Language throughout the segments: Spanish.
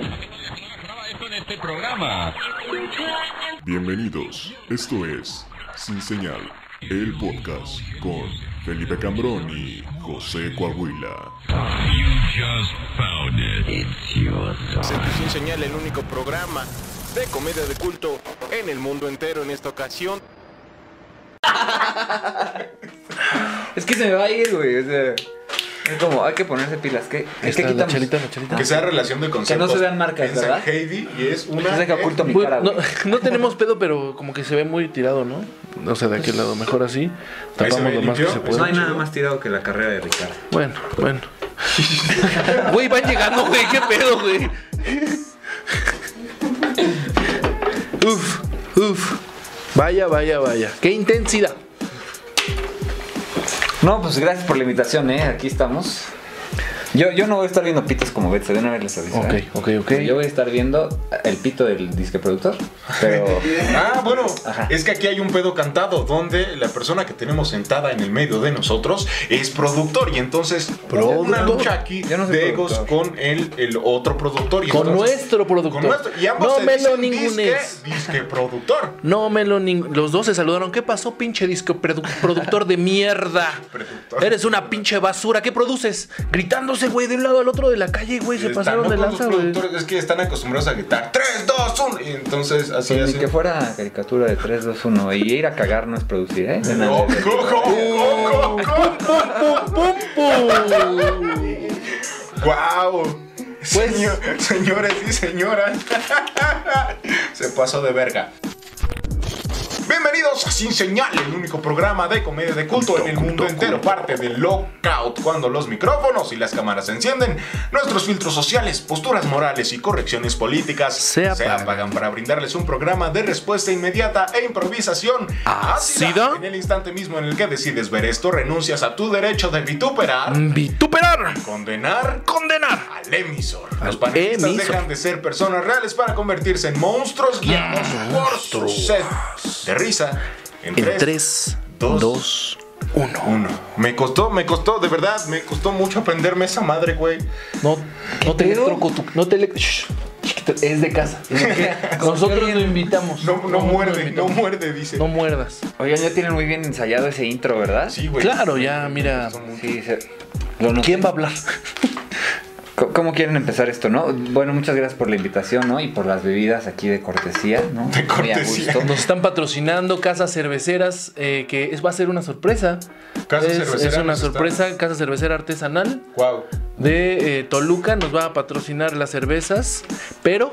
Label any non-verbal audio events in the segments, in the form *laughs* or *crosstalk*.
en este programa. Bienvenidos, esto es Sin Señal, el podcast con Felipe Cambrón y José Coahuila. Sin Señal, el único programa de comedia de culto en el mundo entero en esta ocasión. *laughs* Es que se me va a ir, güey. O sea, es como, hay que ponerse pilas. ¿Qué, que la quitamos? chalita, la chalita. Que sea relación de conceptos. no se vean marcas, Piensa ¿verdad? Heidi y es una. Es de que oculto mi Pues, cara, no, tenemos pedo, pero como que se ve muy tirado, ¿no? O sea, de aquel lado, mejor así. Tapamos lo más que se Pues no puede. hay nada más tirado que la carrera de Ricardo. Bueno, bueno. Güey, van llegando, güey. ¿Qué pedo, güey? Uf, uf. Vaya, vaya, vaya. Qué intensidad. No, pues gracias por la invitación, ¿eh? Aquí estamos. Yo, yo no voy a estar viendo pitos como Betsa, de una vez les aviso. Ok, ¿eh? ok, ok. Yo voy a estar viendo el pito del disque productor. Pero. *laughs* Ah, bueno, Ajá. es que aquí hay un pedo cantado donde la persona que tenemos sentada en el medio de nosotros es productor y entonces una lucha aquí no de egos con el, el otro productor. Y Con entonces- nuestro productor. Con nuestro, y ambos No se me lo dicen disque, ningunes. disque productor. No me lo ning- Los dos se saludaron. ¿Qué pasó, pinche disco produ- productor de mierda? *laughs* Productor. Eres una pinche basura. ¿Qué produces? Gritándose, güey, de un lado al otro de la calle, güey. Se pasaron ¿no? de lanza, güey. es que están acostumbrados a gritar 3, 2, 1 y entonces así Pues así. ni que fuera caricatura de 3, 2, 1. Y ir a cagar no es producir, ¿eh? No, co, co, co, co. ¡Guau! Pues- Señor- señores y señoras, *laughs* se pasó de verga. Bienvenidos a Sin Señal, el único programa de comedia de culto en el mundo entero, parte del lockout, cuando los micrófonos y las cámaras se encienden, nuestros filtros sociales, posturas morales y correcciones políticas Se apagan. para brindarles un programa de respuesta inmediata e improvisación ¿Ácida? En el instante mismo en el que decides ver esto, renuncias a tu derecho de vituperar, Vituperar. condenar Condenar. al emisor. Los panelistas emisor. dejan de ser personas reales para convertirse en monstruos guiados por de risa. En, En 3, 3, dos, 2, 1. 1. Me costó, me costó, de verdad, me costó mucho aprenderme esa madre, güey. No, no te electroco tu. No te chiquito, Es de casa. *laughs* Nosotros lo invitamos. No, no, lo muerde, no invitamos. muerde, dice. No muerdas. Oigan, ya tienen muy bien ensayado ese intro, ¿verdad? Sí, güey. Claro, ya, mira. Sí, se-. ¿Quién va a hablar? *laughs* ¿Cómo- ¿Cómo quieren empezar esto, no? Bueno, muchas gracias por la invitación, ¿no? Y por las bebidas aquí de cortesía, ¿no? De Muy a cortesía. gusto. Nos están patrocinando Casas Cerveceras, eh, que es, va a ser una sorpresa. Casa es, Cervecera es una sorpresa, Casa Cervecera Artesanal Wow. de eh, Toluca nos va a patrocinar las cervezas, pero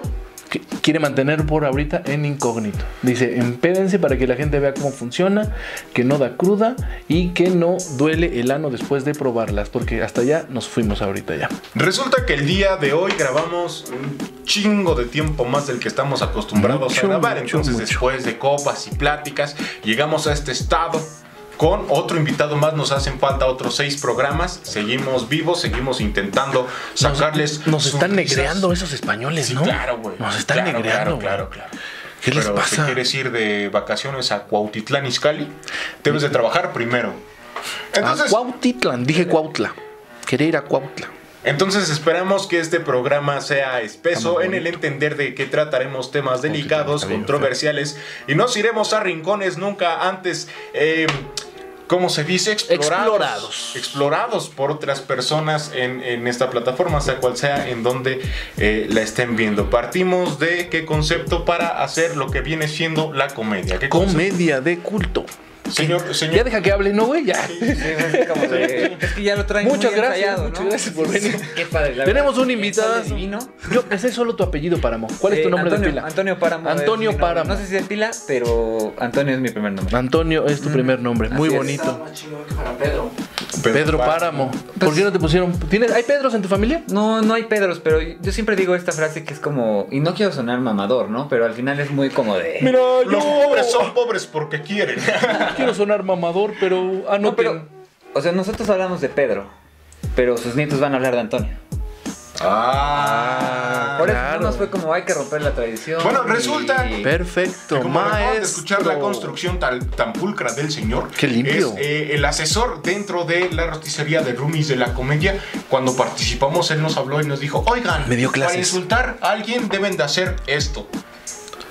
quiere mantener por ahorita en incógnito. Dice, empédense para que la gente vea cómo funciona, que no da cruda y que no duele el ano después de probarlas, porque hasta allá nos fuimos ahorita ya. Resulta que el día de hoy grabamos un chingo de tiempo más del que estamos acostumbrados Mucho, a grabar. mucho, Entonces, mucho. después de copas y pláticas, llegamos a este estado. Con otro invitado más nos hacen falta otros seis programas. Seguimos vivos, seguimos intentando sacarles. Nos están sonrisas. negreando esos españoles, Sí, ¿no? claro, güey. Nos están Claro, negreando. Claro, claro, claro. ¿Qué les pasa? si quieres ir de vacaciones a Cuautitlán Izcalli, debes de trabajar primero. A Entonces, Cuautitlán, dije Cuautla. Quería ir a Cuautla. Entonces esperamos que este programa sea espeso en el entender de que trataremos temas delicados, controversiales y nos iremos a rincones nunca antes, eh, ¿cómo se dice? Explorados. Explorados. Explorados por otras personas en, en esta plataforma, sea cual sea en donde eh, la estén viendo. Partimos de qué concepto para hacer lo que viene siendo la comedia. ¿Qué concepto? Comedia de culto. Señor, Ya señor. deja que hable, ¿no, güey? Ya. Sí, así como de- Es que ya lo traen Muchas muy gracias, ensayado, muchas ¿no? gracias por venir. *laughs* Qué padre. la Tenemos verdad. un invitado. Yo ese es solo tu apellido, Páramo. ¿Cuál es tu Eh, nombre Antonio, de pila? Antonio Páramo. Antonio mi nombre. Páramo. No sé si es pila, pero Antonio es mi primer nombre. Antonio es tu primer nombre. Muy Así es. bonito. Pedro. Pedro Páramo. ¿Por qué no te pusieron? ¿Tienes, ¿Hay Pedros en tu familia? No, no hay Pedros, pero yo siempre digo esta frase que es como, y no quiero sonar mamador, ¿no? Pero al final es muy como de... Mira, Los pobres son pobres porque quieren. *laughs* quiero sonar mamador, pero anoten. No, pero, o sea, nosotros hablamos de Pedro, pero sus nietos van a hablar de Antonio. Ah, Por eso Claro. no nos fue como hay que romper la tradición. Bueno, resulta- y- Perfecto, Como de maestro. escuchar la construcción tal, tan pulcra del señor. Qué limpio. Es eh, el asesor dentro de la rosticería de Rumis de la comedia. Cuando participamos, él nos habló y nos dijo: Oigan, Me dio para insultar a alguien deben de hacer esto.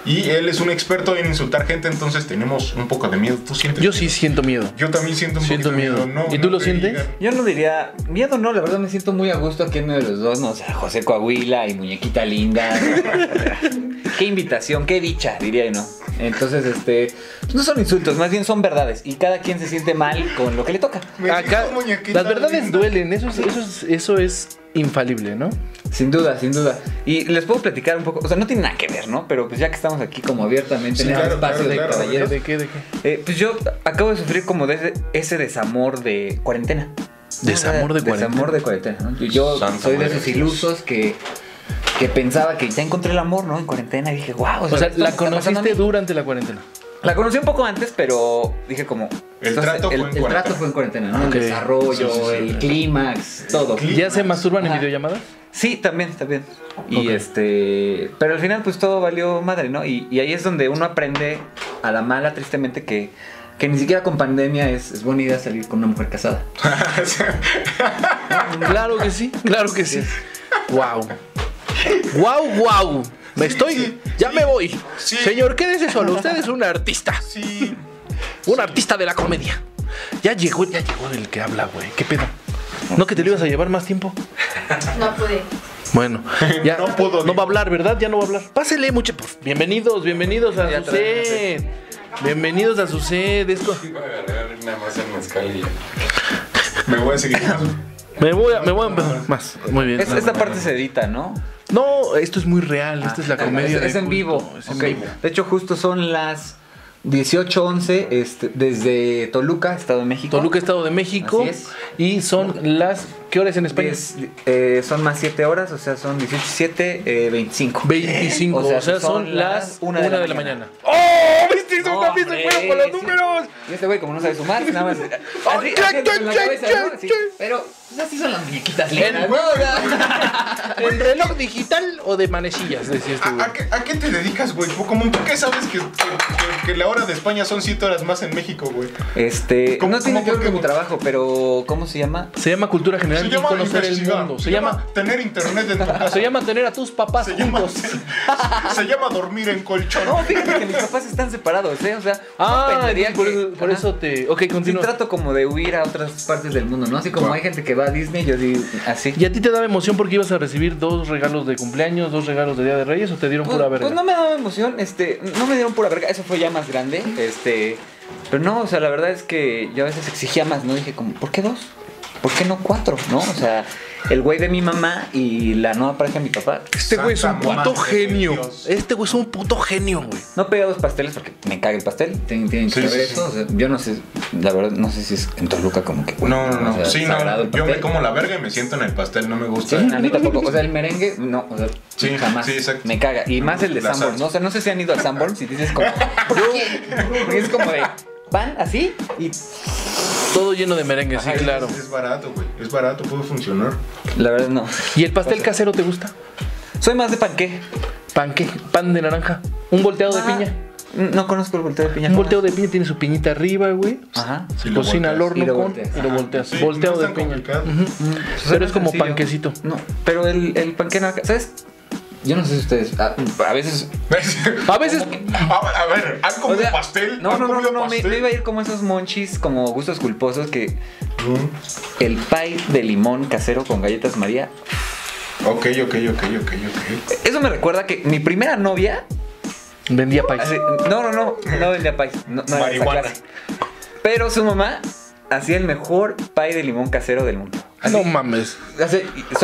Y él es un experto en insultar gente, entonces tenemos un poco de miedo. ¿Tú sientes? Yo sí siento miedo. Yo también siento un Siento miedo. miedo. No, ¿Y tú no lo te sientes? digan. Yo no diría, miedo no, la verdad me siento muy a gusto aquí en medio de los dos, ¿no? O sea, José Coahuila y Muñequita Linda. *laughs* qué invitación, qué dicha, diría yo, ¿no? Entonces, este, no son insultos, más bien son verdades. Y cada quien se siente mal con lo que le toca. Me Acá, las verdades linda. duelen, eso es, eso es, eso es infalible, ¿no? Sin duda, sin duda. Y les puedo platicar un poco, o sea, no tiene nada que ver, ¿no? Pero pues ya que estamos aquí como abiertamente Sí, en el claro, espacio claro, de claro. caballeros, ¿De qué? ¿De qué? eh, pues yo acabo de sufrir como de ese, ese desamor de cuarentena. Desamor de cuarentena. Desamor de cuarentena, ¿no? Yo, Santa soy de esos ilusos que, que pensaba que ya encontré el amor, ¿no? En cuarentena y dije, wow. O sea, la conociste durante la cuarentena. La conocí un poco antes, pero dije como... El entonces, trato fue en el cuarentena. trato fue en cuarentena, ¿no? El desarrollo, Sí, sí, sí. el clímax, todo. ¿Ya se masturban en videollamadas? Sí, también, también. Y este. Pero al final, pues todo valió madre, ¿no? Y, y ahí es donde uno aprende a la mala, tristemente, que, que ni siquiera con pandemia es, es buena idea salir con una mujer casada. *laughs* Claro que sí, claro que sí. Wow. Wow, wow. Me estoy. sí, ya me voy. Sí. Señor, quédese solo. Usted es un artista. Sí. Un artista de la comedia. Ya llegó, ya llegó el que habla, güey. ¿Qué pedo? ¿No que te lo ibas a llevar más tiempo? No pude. Bueno, ya No pudo, no va a hablar, ¿verdad? Ya no va a hablar. Pásele mucho. Pues, bienvenidos, bienvenidos a su set. Bienvenidos a su set. Es co- Voy a agarrar nada más el mezcal y ya. Me voy a seguir. *laughs* Me voy a, me voy a empezar más. Muy bien. Es- esta parte se edita, ¿no? No, esto es muy real. Esta es la Ah, comedia. Es, es de en culto, vivo. es en vivo. De hecho, justo son las 18:11 este, desde Toluca, Estado de México. Toluca, Estado de México. Así es. Y son las. ¿Qué horas en España? Diez, eh, son más 7 horas, o sea, son 18, 7, eh, 25. 25. O sea, son, las 1 de, la, mañana. ¡Oh! ¿Viste? Eso No, también se juega con los números. Y este güey, como no sabe sumar, nada más. *laughs* Así, Ay, así en la ay, cabeza, ¿no? Pero, pues así son las muñequitas El- lindas, sea, *laughs* ¿En reloj digital o de manecillas? Decía este ¿A, güey. a qué, a qué te dedicas, güey? ¿Cómo por qué sabes que, que- que- que la hora de España son 7 horas más en México, güey? Este, ¿Cómo- no tiene que ver con mi trabajo, pero ¿cómo se llama? Se llama cultura general y conocer el mundo. Se llama, tener internet en tu *laughs* casa. se llama tener a tus papás Se llama, *laughs* se, llama dormir en colchón. No, fíjate que mis papás están separados, ¿eh? O sea, Ah, no por, que- por ajá. eso te. Ok, Sí continúa. trato como de huir a otras partes del mundo, ¿no? Así como hay gente que va a Disney, yo digo así. ¿Y a ti te daba emoción porque ibas a recibir dos regalos de cumpleaños, dos regalos de Día de Reyes o te dieron Pues, pura verga? pues no me daba emoción, este, no me dieron pura verga, eso fue ya más grande, este, pero no, o sea, la verdad es que yo a veces exigía más, ¿no? Dije como, ¿por qué dos? ¿Por qué no cuatro? ¿No? O sea, el güey de mi mamá y la nueva pareja de mi papá. Este güey es un puto genio. Este güey es un puto genio, güey. No pedí dos pasteles porque me caga el pastel, tienen, tienen que Sí, saber sí, eso, o sea, yo no sé, la verdad, no sé si es en Toluca como que... No, no, no. o sea, sí, no. Yo me como la verga y me siento en el pastel, no me gusta. Sí, a mí tampoco. O sea, el merengue, no, o sea, Sí, jamás. sí, exacto. Me caga. Y más el de salsa. ¿no? O sea, no sé si han ido al Sanborns y dices como, ¿por qué? Porque es como de pan así y Todo lleno de merengue, sí, claro. Es barato, güey. Es barato, puede funcionar. la verdad no. ¿Y el pastel casero te gusta? Soy más de panqué. ¿Pan qué? ¿Pan de naranja? ¿Un volteado de Ah, piña? No conozco el volteo de piña. Un ¿cómo volteo de piña tiene su piñita arriba, güey. Ajá. Se cocina al horno Y lo con volteas. y lo Ajá. volteas. Sí, volteado no de es tan piña. Ujú. Pero es como sencillo. panquecito. No, pero el, el panqué naranja, ¿sabes? Yo no sé si ustedes, a, a veces... *laughs* A veces A, a ver, ¿han comido o sea, pastel? No, ¿Han no, no, no, no, me, iba a ir como esos monchis, como gustos culposos que... Mm. El pie de limón casero con galletas María Ok, ok, ok, ok, ok. Eso me recuerda que mi primera novia. vendía hace- no, no, no, no vendía pais. No, no Marihuana. Pero su mamá hacía el mejor pie de limón casero del mundo. No mames.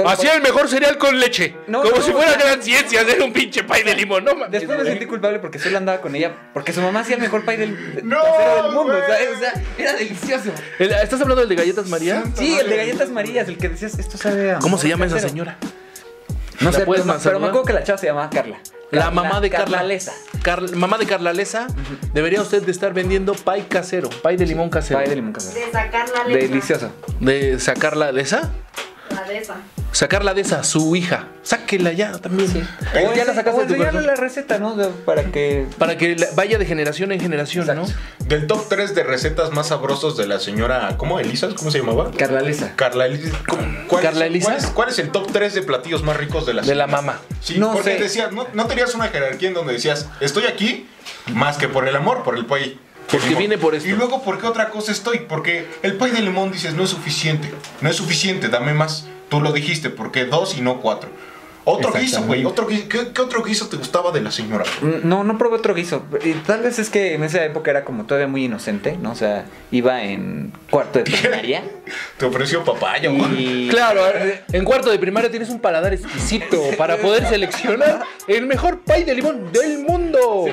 Hacía el mejor cereal con leche. No, como no, si fuera o sea- gran ciencia hacer un pinche pay de limón. No mames. Después me sentí culpable porque solo andaba con ella. Porque su mamá hacía el mejor pie del, del mundo. ¿sabes? O sea, era delicioso. El- ¿Estás hablando del de galletas María? Sí, el de galletas marías, el que decías, esto sabe a ¿Cómo se llama esa casero". señora? No ¿La sé, pero, más pero me acuerdo que la chava se llamaba Carla. La mamá de Carla. Lesa. Mamá de Carla Lesa. Debería usted de estar vendiendo pay casero. Pay de limón casero. Pie de limón casero. De sacar la letra. Delicioso. De sacar la de esa. La de esa. Sacarla de esa, su hija. Sáquela ya también. O ya la sacaste de tu la receta, ¿no? De- Para que. Para que vaya de generación en generación, ¿no? Del top 3 de recetas más sabrosos de la señora. ¿Cómo? ¿Elisa? ¿Cómo se llamaba? Carla Lesa. Carla Elisa. ¿Cómo- ¿Cuál, ¿Carla es, Elisa? ¿cuál, es, cuál es el top 3 de platillos más ricos de la De la señora? mamá. Sí, No porque sé. decías, no, no tenías una jerarquía en donde decías, estoy aquí más que por el amor, por el pay. Porque limón. viene por esto. Y luego, ¿por qué otra cosa estoy? Porque el pay de limón dices, no es suficiente. No es suficiente, dame más. Tú lo dijiste, ¿por qué dos y no cuatro? Otro guiso, güey. Otro guiso. ¿Qué, qué otro guiso te gustaba de la señora? Mm, No, no probé otro guiso. Tal vez es que en esa época era como todavía muy inocente, ¿no? O sea, iba en cuarto de *laughs* primaria. Te ofreció papaya, güey. y. *laughs* Claro, en cuarto de primaria tienes un paladar exquisito para poder seleccionar el mejor pay de limón del mundo.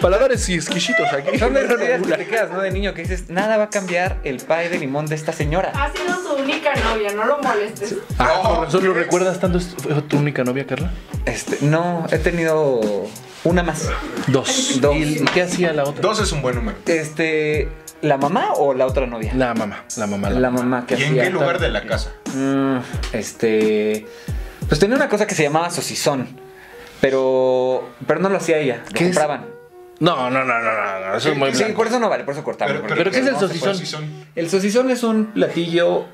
Paladares y exquisitos aquí. Son de esas que te quedas, ¿no? De niño que dices, nada va a cambiar el pie de limón de esta señora. Ha sido su única novia, no lo molestes. Ah, razón lo recuerdas tanto. ¿Fue tu única novia, Carla? Este, no, he tenido una más. Dos. Dos. ¿Y qué hacía la otra? Dos es un buen número. Este, ¿la mamá o la otra novia? La mamá, la mamá. La mamá que ¿Y en qué lugar de la casa? Mm, este, pues tenía una cosa que se llamaba sosizón, pero, pero no lo hacía ella, lo compraban. No, no, no, no, no, no, eso es muy Sí, blanco. por eso no vale, por eso cortamos. porque- pero ¿qué es el sosizón? El sosizón es un platillo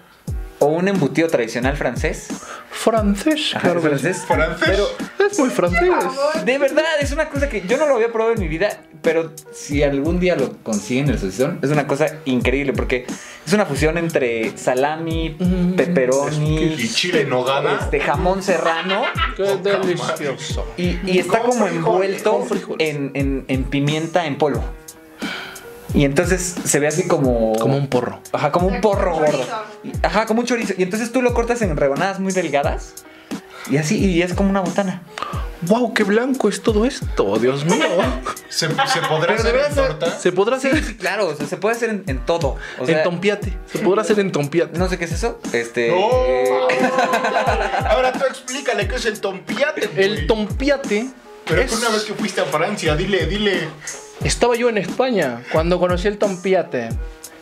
o un embutido tradicional francés. Francés, Ajá, claro. es francés. Francés. Pero Es muy francés. de verdad, es una cosa que yo no lo había probado en mi vida, pero si algún día lo consiguen el sosizón, es una cosa increíble porque es una fusión entre salami, Mm, pepperoni, Y chile en nogada. este jamón serrano Qué delicioso. y, y está como frijoles, envuelto en- en pimienta en polvo. Y entonces se ve así como. Como un porro. Ajá, como un porro gordo. Ajá, como un chorizo. Y entonces tú lo cortas en rebanadas muy delgadas. Y así, y es como una botana. ¡Wow! ¡Qué blanco es todo esto! ¡Dios mío! ¿Se, se podrá Pero hacer en ser- torta? ¿Se podrá hacer Sí, claro, o sea, se puede hacer en, en todo. O sea, en tompiate? ¿Se podrá hacer en tompiate? No sé qué es eso. Este. ¡No! *laughs* Ahora tú explícale qué es el tompiate, güey. El tompiate Pero es- que una vez que fuiste a Francia, dile, dile. Estaba yo en España cuando conocí el tompiate,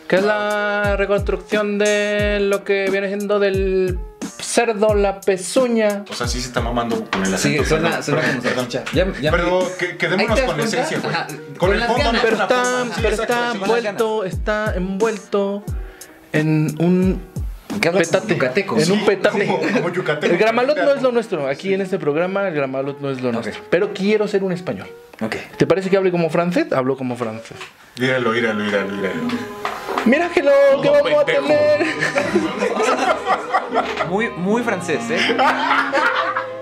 que es la reconstrucción de lo que viene siendo del cerdo, la pezuña. O sea, sí se está mamando con el Sí, acento. suena, perdón, suena perdón, como. Ya, ya me- Pero que, quedémonos con la esencia, güey. Con con el fondo ganas. Pero está. Sí, pero exacto, está sí. envuelto, está envuelto en un ¿Qué hablas petate. yucateco? En un petate. como- como yucateco. El gramalot no es lo nuestro. Aquí en este programa el gramalot no es lo nuestro. Pero quiero ser un español. Ok. ¿Te parece que hable como francés? Hablo como francés. Míralo, míralo, míralo, míralo. Mira que lo que vamos a tener. Muy, muy francés, ¿eh?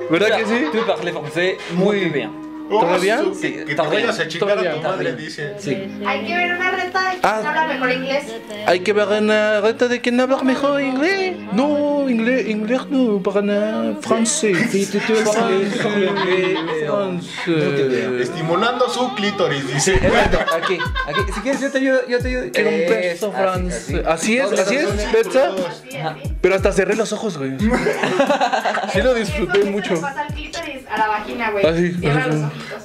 ¿Verdad que sí? Tú parles français muy bien. ¿Todavía? Oh, Sí, que, que te todavía, vayas a chingar a todavía, tu madre, dice. Sí. Hay que ver una reta de quién Ah. habla mejor inglés. Hay que ver una reta de quién habla mejor inglés. No, inglés, inglés no, para nada, francés. Estimulando su clítoris, dice. Exacto, aquí, aquí. Si quieres, yo te ayudo, yo te ayudo. Quiero un Es beso francés. Así es, así es. Pero hasta cerré los ojos, güey. Sí lo disfruté mucho. A la vagina, güey. Ah, sí, Cierra así los ojitos.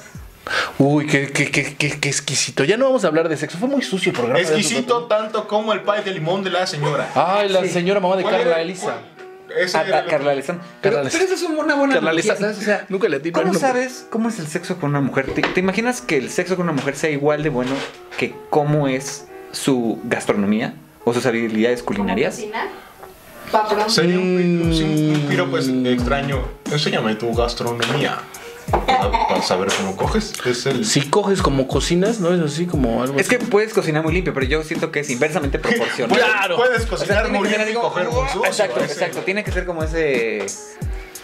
Uy, qué, qué, qué, qué, qué exquisito. Ya no vamos a hablar de sexo. Fue muy sucio el programa. Exquisito tanto como el pie de limón de la señora. Ay, la Sí. señora mamá de ¿Cuál Carla? Elisa. Ah, ah, Carla Lezán. Pero, eso es una buena Carla analogía. ¿sabes? O sea, *laughs* Nunca le atino ¿cómo sabes cómo es el sexo con una mujer? ¿Te, te imaginas que el sexo con una mujer sea igual de bueno que cómo es su gastronomía o sus habilidades ¿Cómo culinarias? cocinar? Paprón. Sería un, Mm. sí, un piropo es extraño. Enséñame tu gastronomía. Para, para saber cómo coges. Es el. Si coges como cocinas, ¿no? Es así como algo Es que puedes cocinar muy limpio, pero yo siento que es inversamente *laughs* proporcional. Claro. puedes O sea, cocinar muy y coger sucio. Exacto, exacto. Tiene que ser como ese,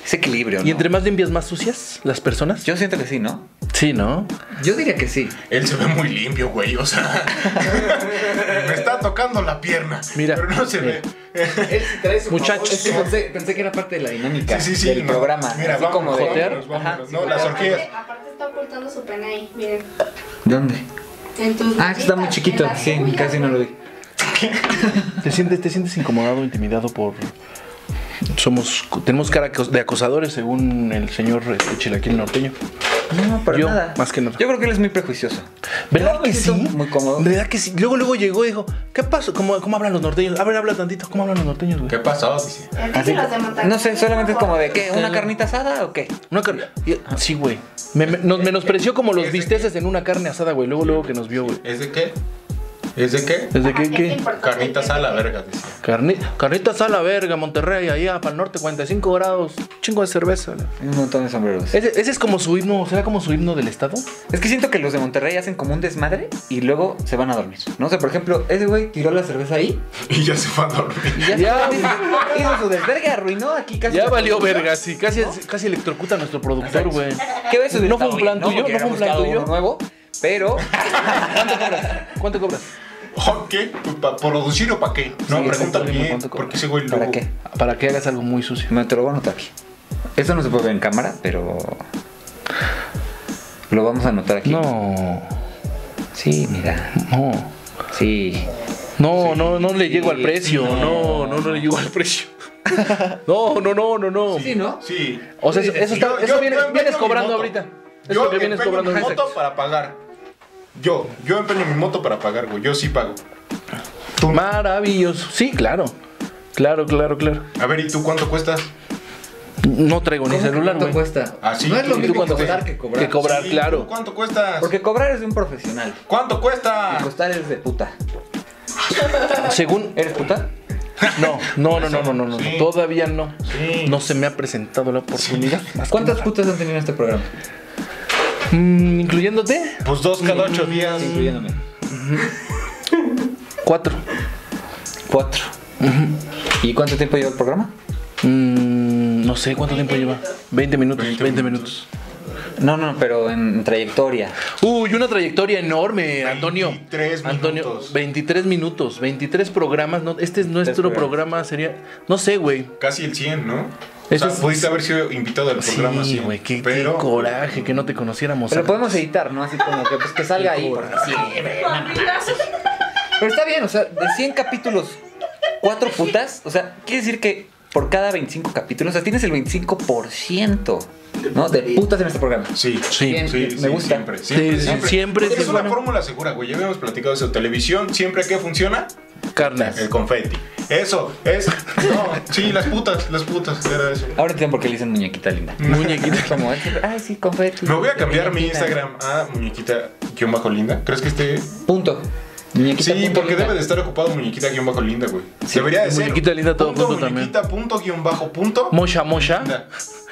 ese equilibrio. Y ¿no? entre más limpias, más sucias las personas. Yo siento que sí, ¿no? Sí, ¿no? Yo diría que sí. Él se ve muy limpio, güey. O sea, *laughs* me está tocando la pierna. Mira, Pero no se mira. ve. Muchachos. Es que pensé, pensé que era parte de la dinámica Sí, sí, sí. del no. programa. Mira, así vámonos, como de vámonos, vámonos. Ajá, No, sí. las orgías. Aparte, aparte está ocultando su pene ahí, miren. ¿Dónde? En tus Ah, está muy chiquito. Sí, casi no lo vi. *laughs* ¿Te sientes, ¿Te sientes incomodado, intimidado por... Somos, tenemos cara de acosadores según el señor este, Chilaquil norteño. No, para Yo, nada. más que nada. Yo creo que él es muy prejuicioso. ¿Verdad que sí? Muy cómodo. ¿Verdad que sí? Luego, luego llegó y dijo, ¿qué pasó? ¿Cómo, cómo hablan los norteños? A ver, habla tantito. ¿Cómo hablan los norteños, güey? ¿Qué pasó? Dice. No sé, solamente es como de ¿qué? ¿Una carnita asada o qué? Una carne. Sí, güey. Me- me- nos menospreció como los bisteces en una carne asada, güey. Luego, luego que nos vio, güey. ¿Es de qué? ¿Es de qué? ¿Desde Ajá, qué? es qué? Carnitas a la verga, decía. Carni- carnitas a la verga, Monterrey, allá para el norte, 45 grados. Chingo de cerveza. Hay Un montón de sombreros. Ese, ese es como su himno, ¿será como su himno del estado? Es que siento que los de Monterrey hacen como un desmadre y luego se van a dormir. No sé, por ejemplo, ese güey tiró la cerveza ahí *laughs* Y ya se fue a dormir. y ya, Ya. se- hizo su desvergue, arruinó aquí casi. Ya valió verga, sí. Casi, casi electrocuta a nuestro productor, güey. ¿Qué ves? ¿No fue un plan tuyo? ¿No fue un plan tuyo? nuevo, pero ¿Cuánto cobras? ¿Oh, ¿Qué? ¿Para producir o para qué? No, Sí, pregunta bien. cuánto. Porque ese güey ¿para qué? Para que hagas algo muy sucio. Me te lo voy a anotar aquí. Esto no se puede ver en cámara, pero lo vamos a anotar aquí. No, Sí, mira. no. Sí. No, no, no le sí, llego al precio. No, no. no, no le llego al precio. *laughs* No, no, no, no, no. Sí, ¿no? Sí. O sea, eso, eso está- Yo- eso yo- vienes, yo empeño vienes mi cobrando ahorita. Es Yo lo que vienes cobrando mi moto para pagar. Yo, yo empeño mi moto para pagar, güey. Yo sí pago. Tú- Maravilloso. Sí, claro. Claro, claro, claro. A ver, ¿y tú cuánto cuestas? No traigo ni ¿Cómo que celular, ¿Cuánto güey. cuesta? Ah, sí, no es lo mismo cuánto costar cuesta? que cobrar. Que cobrar, Sí, claro. ¿tú ¿Cuánto cuestas? Porque cobrar es de un profesional. ¿Cuánto cuesta? Y costar es de puta. Según. ¿Eres puta? No, no, no, no, no, no, no. Sí. Todavía no. Sí. No se me ha presentado la oportunidad. ¿Cuántas putas han tenido en este programa? Mm, ¿Incluyéndote? Pues dos cada ocho días. Incluyéndome. Cuatro. Cuatro. ¿Y cuánto tiempo lleva el programa? Mm, no sé cuánto tiempo lleva. 20 minutos. 20 20 minutos. No, no, pero en trayectoria. Uy, una trayectoria enorme, Antonio. 23 Antonio, minutos. 23 minutos, 23 programas. No, este es nuestro programa, sería. No sé, güey. Casi el 100, ¿no? O sea, es- pudiste haber sido invitado al programa Sí, 100, güey, qué, coraje que no te conociéramos. Pero antes. podemos editar, ¿no? Así como que, pues, que salga ahí. sí, Pero está bien, o sea, de 100 capítulos, cuatro putas. O sea, quiere decir que por cada 25 capítulos, o sea, tienes el 25%, ¿no? De putas en este programa. Sí, Sí, Bien, sí, me sí, gusta. Siempre, siempre, Sí, siempre. siempre Porque es es una bueno. fórmula segura, güey. Ya habíamos platicado eso. Televisión, siempre que funciona, Carnes. el confeti. Eso, es. No, sí, las putas, las putas, era eso. Ahora entiendo por qué le dicen muñequita linda. *laughs* Muñequita. *laughs* Como, ay, sí, confeti. Me voy a cambiar mi muñequita. Instagram a muñequita-linda. ¿Crees que esté.? Punto. Muñequita. Sí, punto porque linda. debe de estar ocupado muñequita-linda, güey. Debería de ser. Muñequita linda, todo punto, también. muñequita, punto, guion bajo, punto. Mocha, mocha. Linda.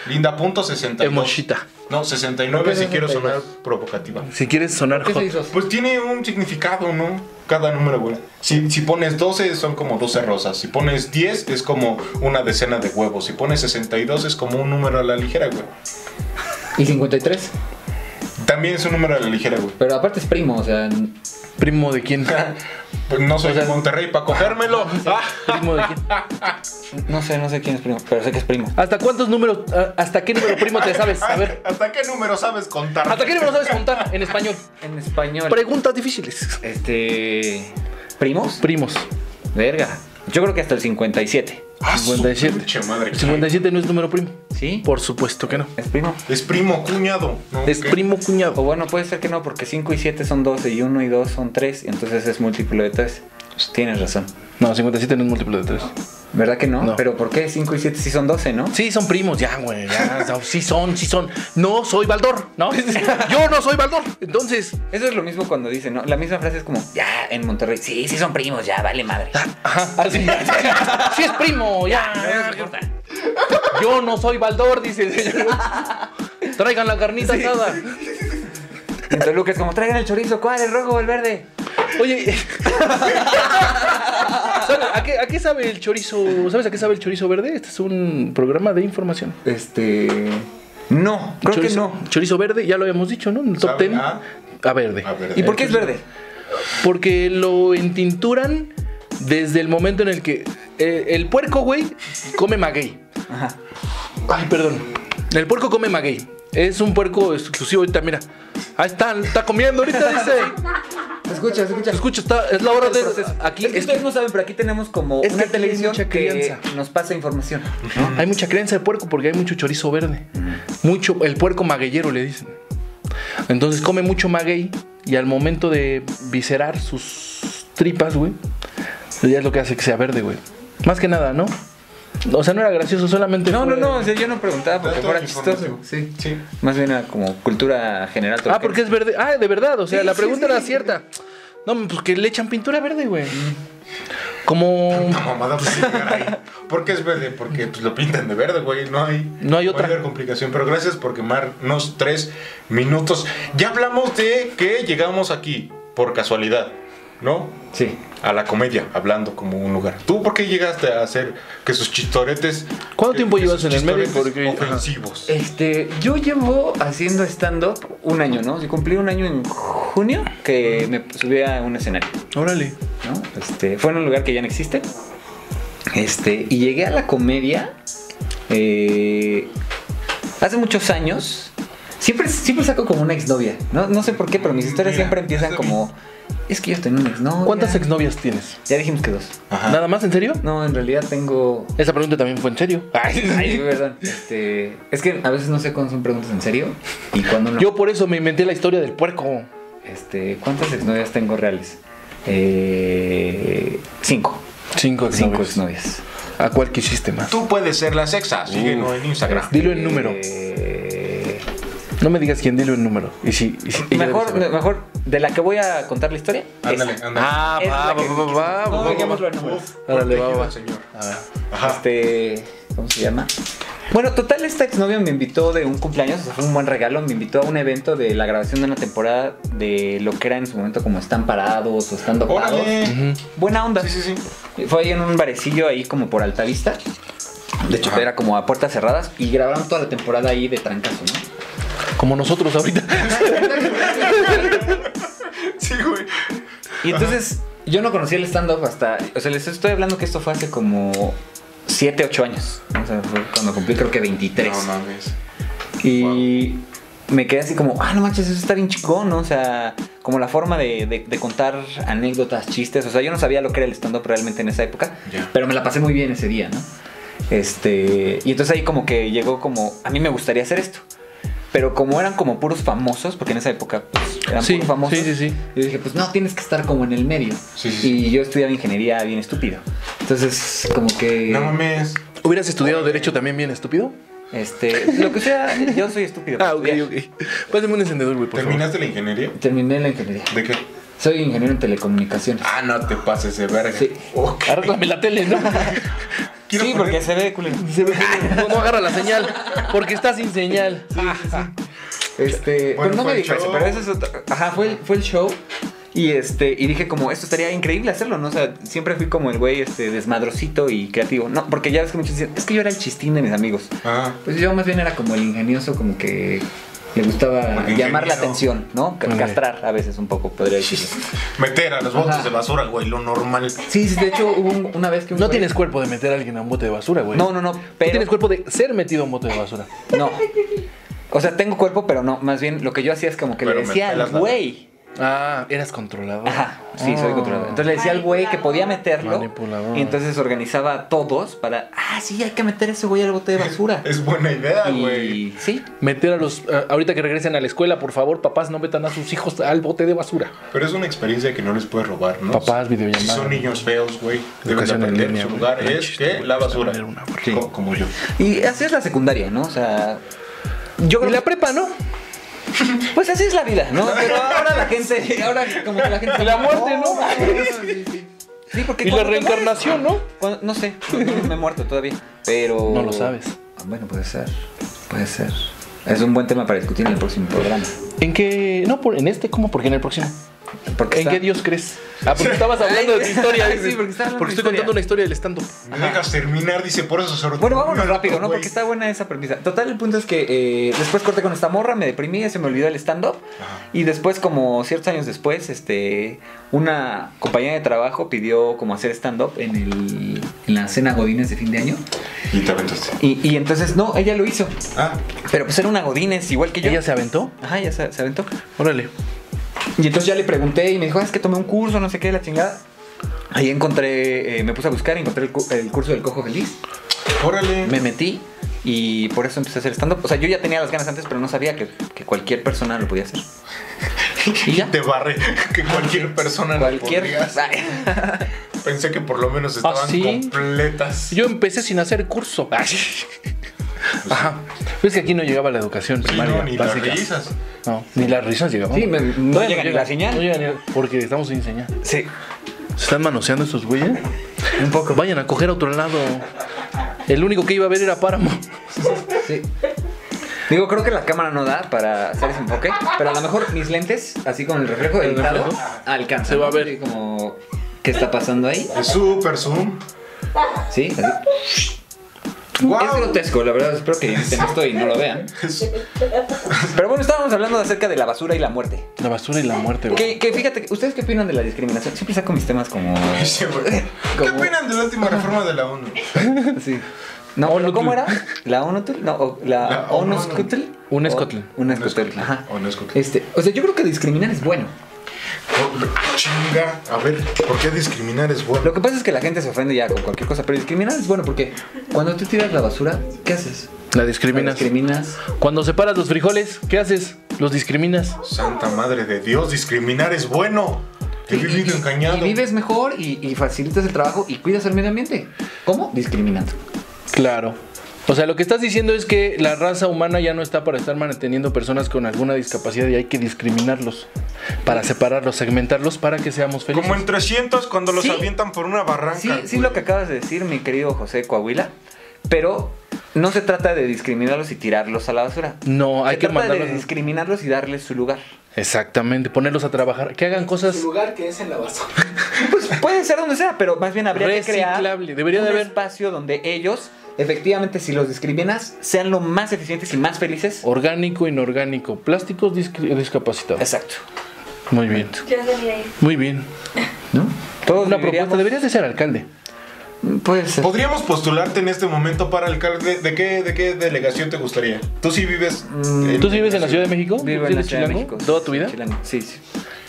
Linda, punto 62. Emochita. No, 69 ¿Por qué si quiero 62? sonar provocativa. Si quieres sonar ¿Qué se hot. hizo? Pues tiene un significado, ¿no? Cada número, güey. Si, si pones 12 son como 12 rosas. Si pones 10 es como una decena de huevos. Si pones 62 es como un número a la ligera, güey. Y 53. También es un número a la ligera, güey. Pero aparte es primo, o sea. ¿Primo de quién? *laughs* Pues no soy O sea, de Monterrey para cogérmelo. Ah. *laughs* ¿Primo de quién? No sé, no sé quién es primo, pero sé que es primo. ¿Hasta cuántos números, hasta qué número primo te sabes? A ver. ¿Hasta qué número sabes contar? ¿Hasta qué número sabes contar en español? *laughs* En español. Preguntas difíciles. Este. ¿Primos? Primos. Verga. Yo creo que hasta el 57. Ah, su 57. pinche madre. El 57 no es número primo. ¿Sí? Por supuesto que no. ¿Es primo? Es primo, cuñado. ¿no? Es ¿Qué? primo O cuñado. bueno, puede ser que no, porque 5 y 7 son 12 y 1 y 2 son 3, y entonces es múltiplo de 3. Tienes razón. No, 57 no es múltiplo de 3. ¿Verdad que no? No. Pero ¿por qué 5 y 7 sí son 12, no? Sí, son primos, ya, güey. Ya, no, sí son, sí son. No soy Baldor, ¿no? Yo no soy Baldor. Entonces, Eso es lo mismo cuando dicen, ¿no? La misma frase es como, ya, en Monterrey, sí, sí son primos, ya, vale madre. ajá, así. Sí es primo, ya. No importa. Yo no soy Baldor, dice el señor. Traigan la carnita asada. Y en Toluca es como, traigan el chorizo, ¿cuál? ¿El rojo o el verde? Oye, *laughs* ¿sabe- ¿a qué, a qué sabe el chorizo? ¿Sabes a qué sabe el chorizo verde? Este es un programa de información. Este. No, creo chorizo, que no. Chorizo verde, ya lo habíamos dicho, ¿no? En el top ¿Sabe 10. a? A verde. ¿Y por qué es verde? Porque lo entinturan desde el momento en el que eh, el puerco, güey, come maguey. Ajá. Ay, perdón. El puerco come maguey. Es un puerco exclusivo ahorita, mira. Ahí está, está comiendo ahorita, dice. *laughs* Se escucha, se escucha. Se escucha, está, es la hora de. Aquí es que ustedes no saben, pero aquí tenemos como Es una televisión mucha que nos pasa información. Hay mucha crianza de puerco porque hay mucho chorizo verde. Mucho, el puerco magueyero le dicen. Entonces come mucho maguey y al momento de viscerar sus tripas, güey, ya es lo que hace que sea verde, güey. Más que nada, ¿no? O sea, no era gracioso, solamente. No, no, fue- no, o sea, yo no preguntaba porque fuera chistoso. Sí. Sí. Más bien era como cultura general. Ah, porque es verde. Ah, de verdad, o sea, Sí, la pregunta sí. era cierta. No, pues que le echan pintura verde, güey. Como. No, mamada, pues sí, caray. ¿Por qué es verde? Porque pues, lo pintan de verde, güey. No hay, No hay otra. mayor complicación. Pero gracias por quemarnos tres minutos. Ya hablamos de que llegamos aquí por casualidad, ¿no? Sí. A la comedia, hablando como un lugar. ¿Tú por qué llegaste a hacer que sus chistoretes. ¿Cuánto que- tiempo que llevas en el medio? Porque- ajá. Ofensivos. Este, yo llevo haciendo stand-up un año, ¿no? Yo cumplí un año en junio que me subí a un escenario, Órale. ¿no? Este, fue en un lugar que ya no existe. Este, y llegué a la comedia eh, hace muchos años. Siempre, siempre saco como una exnovia, ¿no? No sé por qué, pero mis historias Mira, siempre empiezan como... Es que yo tengo una exnovia. ¿Cuántas exnovias tienes? Ya dijimos que dos. Ajá. ¿Nada más? ¿En serio? No, en realidad tengo... Esa pregunta también fue en serio. Ay, *laughs* Ay, sí, verdad. Este, es que a veces no sé cuándo son preguntas en serio y cuándo no. Yo por eso me inventé la historia del puerco. Este, ¿cuántas exnovias tengo reales? Eh, cinco. Cinco Cinco exnovias. exnovias. ¿A cuál quisiste más? Tú puedes ser la sexa. Síguenos en Instagram. Dilo en número. Eh, No me digas quién, dilo en número. Y si, y si- mejor, saber. mejor, de la que voy a contar la historia. Ándale, ándale. Ah, va, va, que- va, va, No, va, dejémoslo en Uf, números. Órale, va, va. el señor. A ver. Ajá. Este, ¿cómo se llama? Bueno, total, esta exnovia me invitó de un cumpleaños, o sea, fue un buen regalo, me invitó a un evento de la grabación de una temporada de lo que era en su momento como Están Parados o Están Dopados. Buena onda. Sí, sí, sí. Fue ahí en un barecillo ahí como por Altavista. De hecho, Ajá. era como a puertas cerradas y grabaron toda la temporada ahí de trancazo, ¿no? Como nosotros ahorita. Sí, güey. Y entonces yo no conocía el stand-up hasta... O sea, les estoy hablando que esto fue hace como 7, 8 años. O sea, fue cuando cumplí creo que 23. No mames. Y me quedé así como, ah, no manches, eso está bien chingón, ¿no? O sea, como la forma de, de- de contar anécdotas, chistes. O sea, yo no sabía lo que era el stand-up realmente en esa época, pero me la pasé muy bien ese día, ¿no? Este, y entonces ahí como que llegó como, a mí me gustaría hacer esto. Pero como eran como puros famosos, porque en esa época pues, eran Sí, puros famosos. sí, sí, sí. Yo dije, pues no, tienes que estar como en el medio. Sí, sí, sí. Y yo estudiaba ingeniería bien estúpido. Entonces, como que... No mames. ¿Hubieras estudiado Derecho también bien estúpido? Este, lo que sea, yo soy estúpido. Ah, ok, estudiar. ok. Pásame un encendedor, güey, por favor. ¿Terminaste la ingeniería? Terminé la ingeniería. ¿De qué? Soy ingeniero en telecomunicaciones. Ah, no te pases de verga. Sí. Ok. Arréglame la tele, ¿no? *laughs* Quiero sí, poner- porque se ve culero. *laughs* Se ve *laughs* que no, no agarra la señal. Porque está sin señal. Este, Bueno, pero no me dijo eso, pero eso es otra. Ajá, fue el, fue el show. Y este, y dije como, esto estaría increíble hacerlo, ¿no? O sea, siempre fui como el güey este desmadrosito y creativo. No, porque ya ves que muchos dicen, es que yo era el chistín de mis amigos. Ah. Pues yo más bien era como el ingenioso, como que le gustaba llamar la atención, ¿no? Castrar a veces un poco, podría decirlo. Meter a los botes Ajá. de basura, güey, lo normal. Sí, sí, de hecho hubo un- una vez que un No güey- tienes cuerpo de meter a alguien a un bote de basura, güey. No, no, no, Tú pero tienes cuerpo de ser metido a un bote de basura. no. O sea, tengo cuerpo, pero no, más bien lo que yo hacía es como que Pero le decía al güey. Ah, eras controlador. Ajá, sí, soy Oh. controlador. Entonces le decía al güey que podía meterlo. Manipulador. Y entonces organizaba a todos para, ah, sí, hay que meter ese güey al bote de basura. *laughs* Es buena idea, güey. y sí, Meter a los. ah, ahorita que regresen a la escuela, por favor, papás, no metan a sus hijos al bote de basura. Pero es una experiencia que no les puedes robar, ¿no? Papás, Si videollamadas. son niños feos, güey, deben de en aprender. línea, Su lugar es que la basura. una, Sí. Como yo. Y así es la secundaria, ¿no? O sea, yo Y creo la que, prepa, ¿no? Pues así es la vida, ¿no? *laughs* Pero ahora la gente, ahora como que la gente... La muerte, ¿no? sí, sí. Porque Y la reencarnación, ¿no? no sé, no, no me he muerto todavía, pero... No lo sabes. Ah, Bueno, puede ser, puede ser. Es un buen tema para discutir en el próximo programa. ¿En qué? No, por, en este, ¿cómo? Porque en el próximo. Porque ¿En está- qué Dios crees? Ah, porque estabas hablando de tu historia. Ay, sí, porque estaba estoy historia. contando una historia del stand-up. Me dejas terminar, dice, por eso se Bueno, vámonos rápido, ¿no? Porque está buena esa premisa. Total, el punto es que eh, después corté con esta morra, me deprimí, se me olvidó el stand-up. Y después, como ciertos años después, este, una compañía de trabajo pidió como hacer stand-up en, el, en la cena Godines de fin de año. Y te aventaste. Y, y entonces, no, ella lo hizo. Ah, Pero pues era una Godines, igual que yo. ¿Ella se aventó? Ajá, ya se, se aventó. Órale. Y entonces ya le pregunté y me dijo, "Ah, es que tomé un curso, no sé qué, la chingada. Ahí encontré, eh, me puse a buscar, encontré el, cu- el curso del cojo feliz. órale. Me metí Y por eso empecé a hacer stand-up. O sea, yo ya tenía las ganas antes, pero no sabía que, que cualquier persona lo podía hacer. *laughs* Y ya. Te barre que cualquier persona lo Cualquier. podría hacer. Pensé que por lo menos estaban sí? completas. Yo empecé sin hacer curso. *laughs* Ajá. Es que aquí no llegaba la educación Sí, primaria. no, ni las risas. No, ni las risas llegaban. Sí, me- no llega ni la señal. No llega ni porque estamos sin señal. Sí, ¿Se están manoseando estos güeyes? un poco. Vayan a coger a otro lado. El único que iba a ver era Páramo. Sí. Digo, creo que la cámara no da para hacer ese enfoque, pero a lo mejor mis lentes, así con el reflejo ¿El editado, reflejo? alcanzan. Se va a ¿no? ver. Así como, ¿qué está pasando ahí? Es super zoom. Sí, así. Wow. Es grotesco, la verdad, espero que editen esto y no lo vean. Pero bueno, estábamos hablando acerca de la basura y la muerte. La basura y la muerte, güey. Que, que fíjate, ¿ustedes qué opinan de la discriminación? Siempre saco mis temas como... *laughs* Sí, güey. ¿Qué Como- opinan de la última reforma de la ONU? *laughs* Sí. No, ¿cómo era? ¿La ONUTL? No, o la, La ONUSCUTL. UNESCOTL. UNESCOTL, ajá. Este, o sea, yo creo que discriminar es bueno. Oh, Chinga. A ver, ¿por qué discriminar es bueno? Lo que pasa es que la gente se ofende ya con cualquier cosa, pero discriminar es bueno porque cuando tú tiras la basura, ¿qué haces? La discriminas. La discriminas. Cuando separas los frijoles, ¿qué haces? Los discriminas. Santa madre de Dios, discriminar es bueno. He vivido engañado. Y vives mejor y, y facilitas el trabajo y cuidas el medio ambiente. ¿Cómo? Discriminando. Claro. O sea, lo que estás diciendo es que la raza humana ya no está para estar manteniendo personas con alguna discapacidad y hay que discriminarlos. Para separarlos, segmentarlos para que seamos felices. Como en 300 cuando los Sí. avientan por una barranca. Sí, sí lo que acabas de decir, mi querido José Coahuila, pero no se trata de discriminarlos y tirarlos a la basura. No, hay se que trata mandarlos. de discriminarlos y darles su lugar. Exactamente, ponerlos a trabajar, que hagan cosas lugar que es en la basura. *laughs* Pues puede ser donde sea, pero más bien habría que crear debería de un haber. espacio donde ellos, efectivamente, si los discriminas, sean lo más eficientes y más felices. orgánico, inorgánico, plásticos discapacitados. Exacto. Muy bien, salía ahí. muy bien. ¿No? Todos Una viviríamos- propuesta, deberías de ser alcalde. Puede ser. Podríamos postularte en este momento para alcalde. ¿De qué, de qué delegación te gustaría? Tú sí vives. Mm, ¿Tú sí vives en la Ciudad de México? Vivo ¿Sí en la Ciudad de? México. ¿Toda tu vida? Chilango, Sí, sí.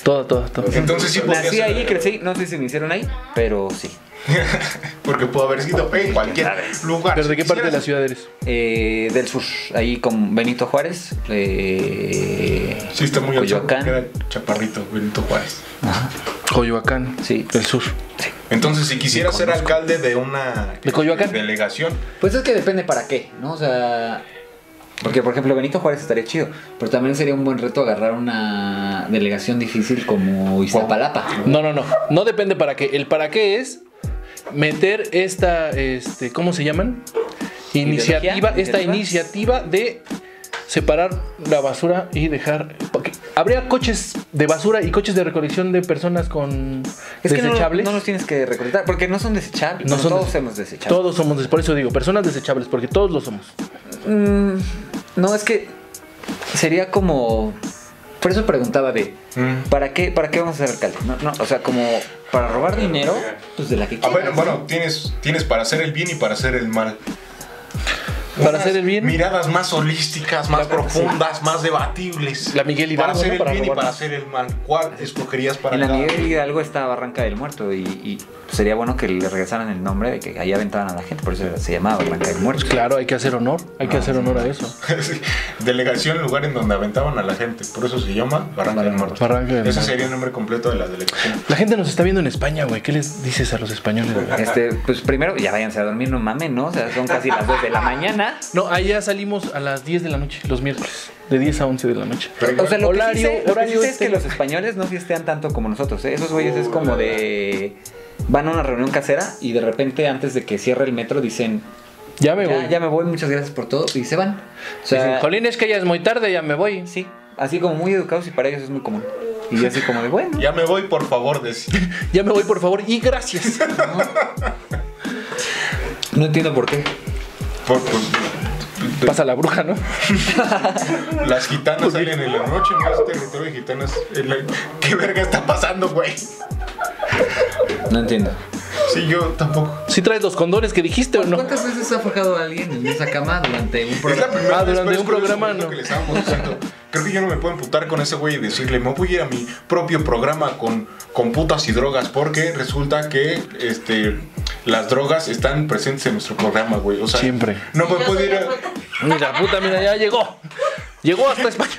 Toda, toda, toda. Entonces sí Nací ahí, crecí, no sé si me hicieron ahí, pero sí. *laughs* Porque pudo haber sido en cualquier lugar. ¿Pero de qué parte de la ciudad eres? Eh, del sur, ahí con Benito Juárez. Eh, Sí, está muy Coyoacán. Era Chaparrito, Benito Juárez. Coyoacán, Sí. del sur. Entonces, si quisiera ser alcalde de una ¿De Coyoacán? delegación, Pues es que depende para qué, ¿no? O sea. Porque, por ejemplo, Benito Juárez estaría chido. Pero también sería un buen reto agarrar una delegación difícil como Iztapalapa. No, no, no. No depende para qué. El para qué es meter esta, este, ¿cómo se llaman? Iniciativa, ¿Ideología? esta ¿Iniciativa? iniciativa de separar la basura y dejar. porque Habría coches de basura y coches de recolección de personas con Es que no, desechables. no los tienes que recolectar porque no son desechables. No No son todos des- somos desechables. Todos somos, des- por eso digo, personas desechables, porque todos lo somos. Mm, no, es que sería como. Por eso preguntaba de. Mm. ¿Para qué, ¿Para qué vamos a ser alcalde? No, no, o sea, como para robar dinero, pues de la que Ah, quieras. bueno, bueno, tienes, tienes para hacer el bien y para hacer el mal. Para Unas hacer el bien. Miradas más holísticas, más profundas, más debatibles. La Miguel Para Hidalgo, hacer ¿no? el Para bien y para hacer el mal. ¿Cuál escogerías para En la Miguel Hidalgo está Barranca del Muerto y, y sería bueno que le regresaran el nombre de que ahí aventaban a la gente, por eso se llamaba Barranca del Muerto. Claro, hay que hacer honor, hay que hacer honor a eso. *laughs* Sí, Delegación, lugar en donde aventaban a la gente. Por eso se llama Barranca del Muerto. Barranca del Ese Muerto. sería el nombre completo de la delegación. La gente nos está viendo en España, güey. ¿Qué les dices a los españoles? güey? Este, pues primero, ya váyanse a dormir, no mamen, ¿no? O sea, son casi las 2 de la mañana. No, ahí ya salimos a las 10 de la noche, los miércoles. De 10 a 11 de la noche. O sea, lo Horario- que sí sé, lo que horario es que este. los españoles no fiestean tanto como nosotros, ¿eh? Esos güeyes es como de... Van a una reunión casera y de repente antes de que cierre el metro dicen... Ya me voy. Ya, me voy, muchas gracias por todo y se van. O sea, Dicen, Jolín, es que ya es muy tarde, ya me voy. sí, así como muy educados y para ellos es muy común. Y yo así como de, bueno, Ya me voy, por favor, decir. *laughs* Ya me voy, por favor, y gracias. *laughs* no entiendo por qué. Por- por- Pasa la bruja, ¿no? *laughs* las gitanas salen en la noche, más territorio de gitanas. en la- ¿Qué verga está pasando, güey? No entiendo. Sí, yo tampoco. Si traes los condones que dijiste o no. ¿Cuántas veces ha forjado alguien en esa cama durante un Es la programa? primera Ah, vez, durante un programa, no. que le estábamos diciendo. Creo que yo no me puedo emputar con ese güey y decirle, me voy a ir a mi propio programa con, con putas y drogas, porque resulta que este las drogas están presentes en nuestro programa, güey. O sea, Siempre. No me puedo ir a... Mira, puta, mira, ya llegó. Llegó hasta España.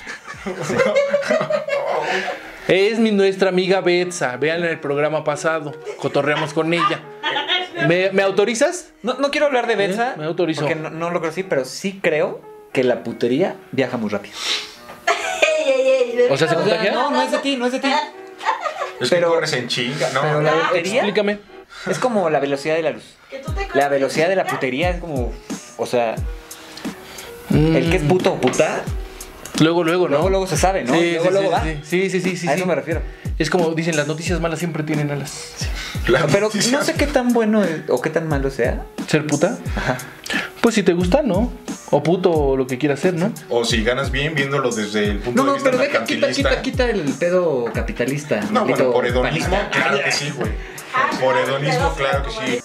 *laughs* *laughs* Es mi, nuestra amiga Betsa. Vean en el programa pasado. Cotorreamos con ella. ¿Me, me autorizas? No, no quiero hablar de Betsa. ¿Eh? Me autorizo. Porque no, no lo creo así, pero sí creo que la putería viaja muy rápido. O sea, ¿se O sea, contagia? no, no es de ti, no es de ti. Es Pero- que corres en chinga, ¿no? Pero la putería Explícame. es como la velocidad de la luz. La velocidad de la putería es como. O sea, el que es puto o puta, Luego, luego, ¿no? luego, luego se sabe, ¿no? Sí, luego, sí, luego sí, va. sí, sí, sí, sí, sí, A eso me refiero. Es como dicen, las noticias malas siempre tienen alas. La Pero noticia- no sé qué tan bueno es- o qué tan malo sea. ¿Ser puta? Ajá. Pues si te gusta, ¿no? O puto o lo que quieras ser, ¿no? O si ganas bien viéndolo desde el punto No, de no, vista pero deja, quita, quita, quita el pedo capitalista. No, bueno, por hedonismo, panista. claro que sí, güey. Por hedonismo, claro que sí.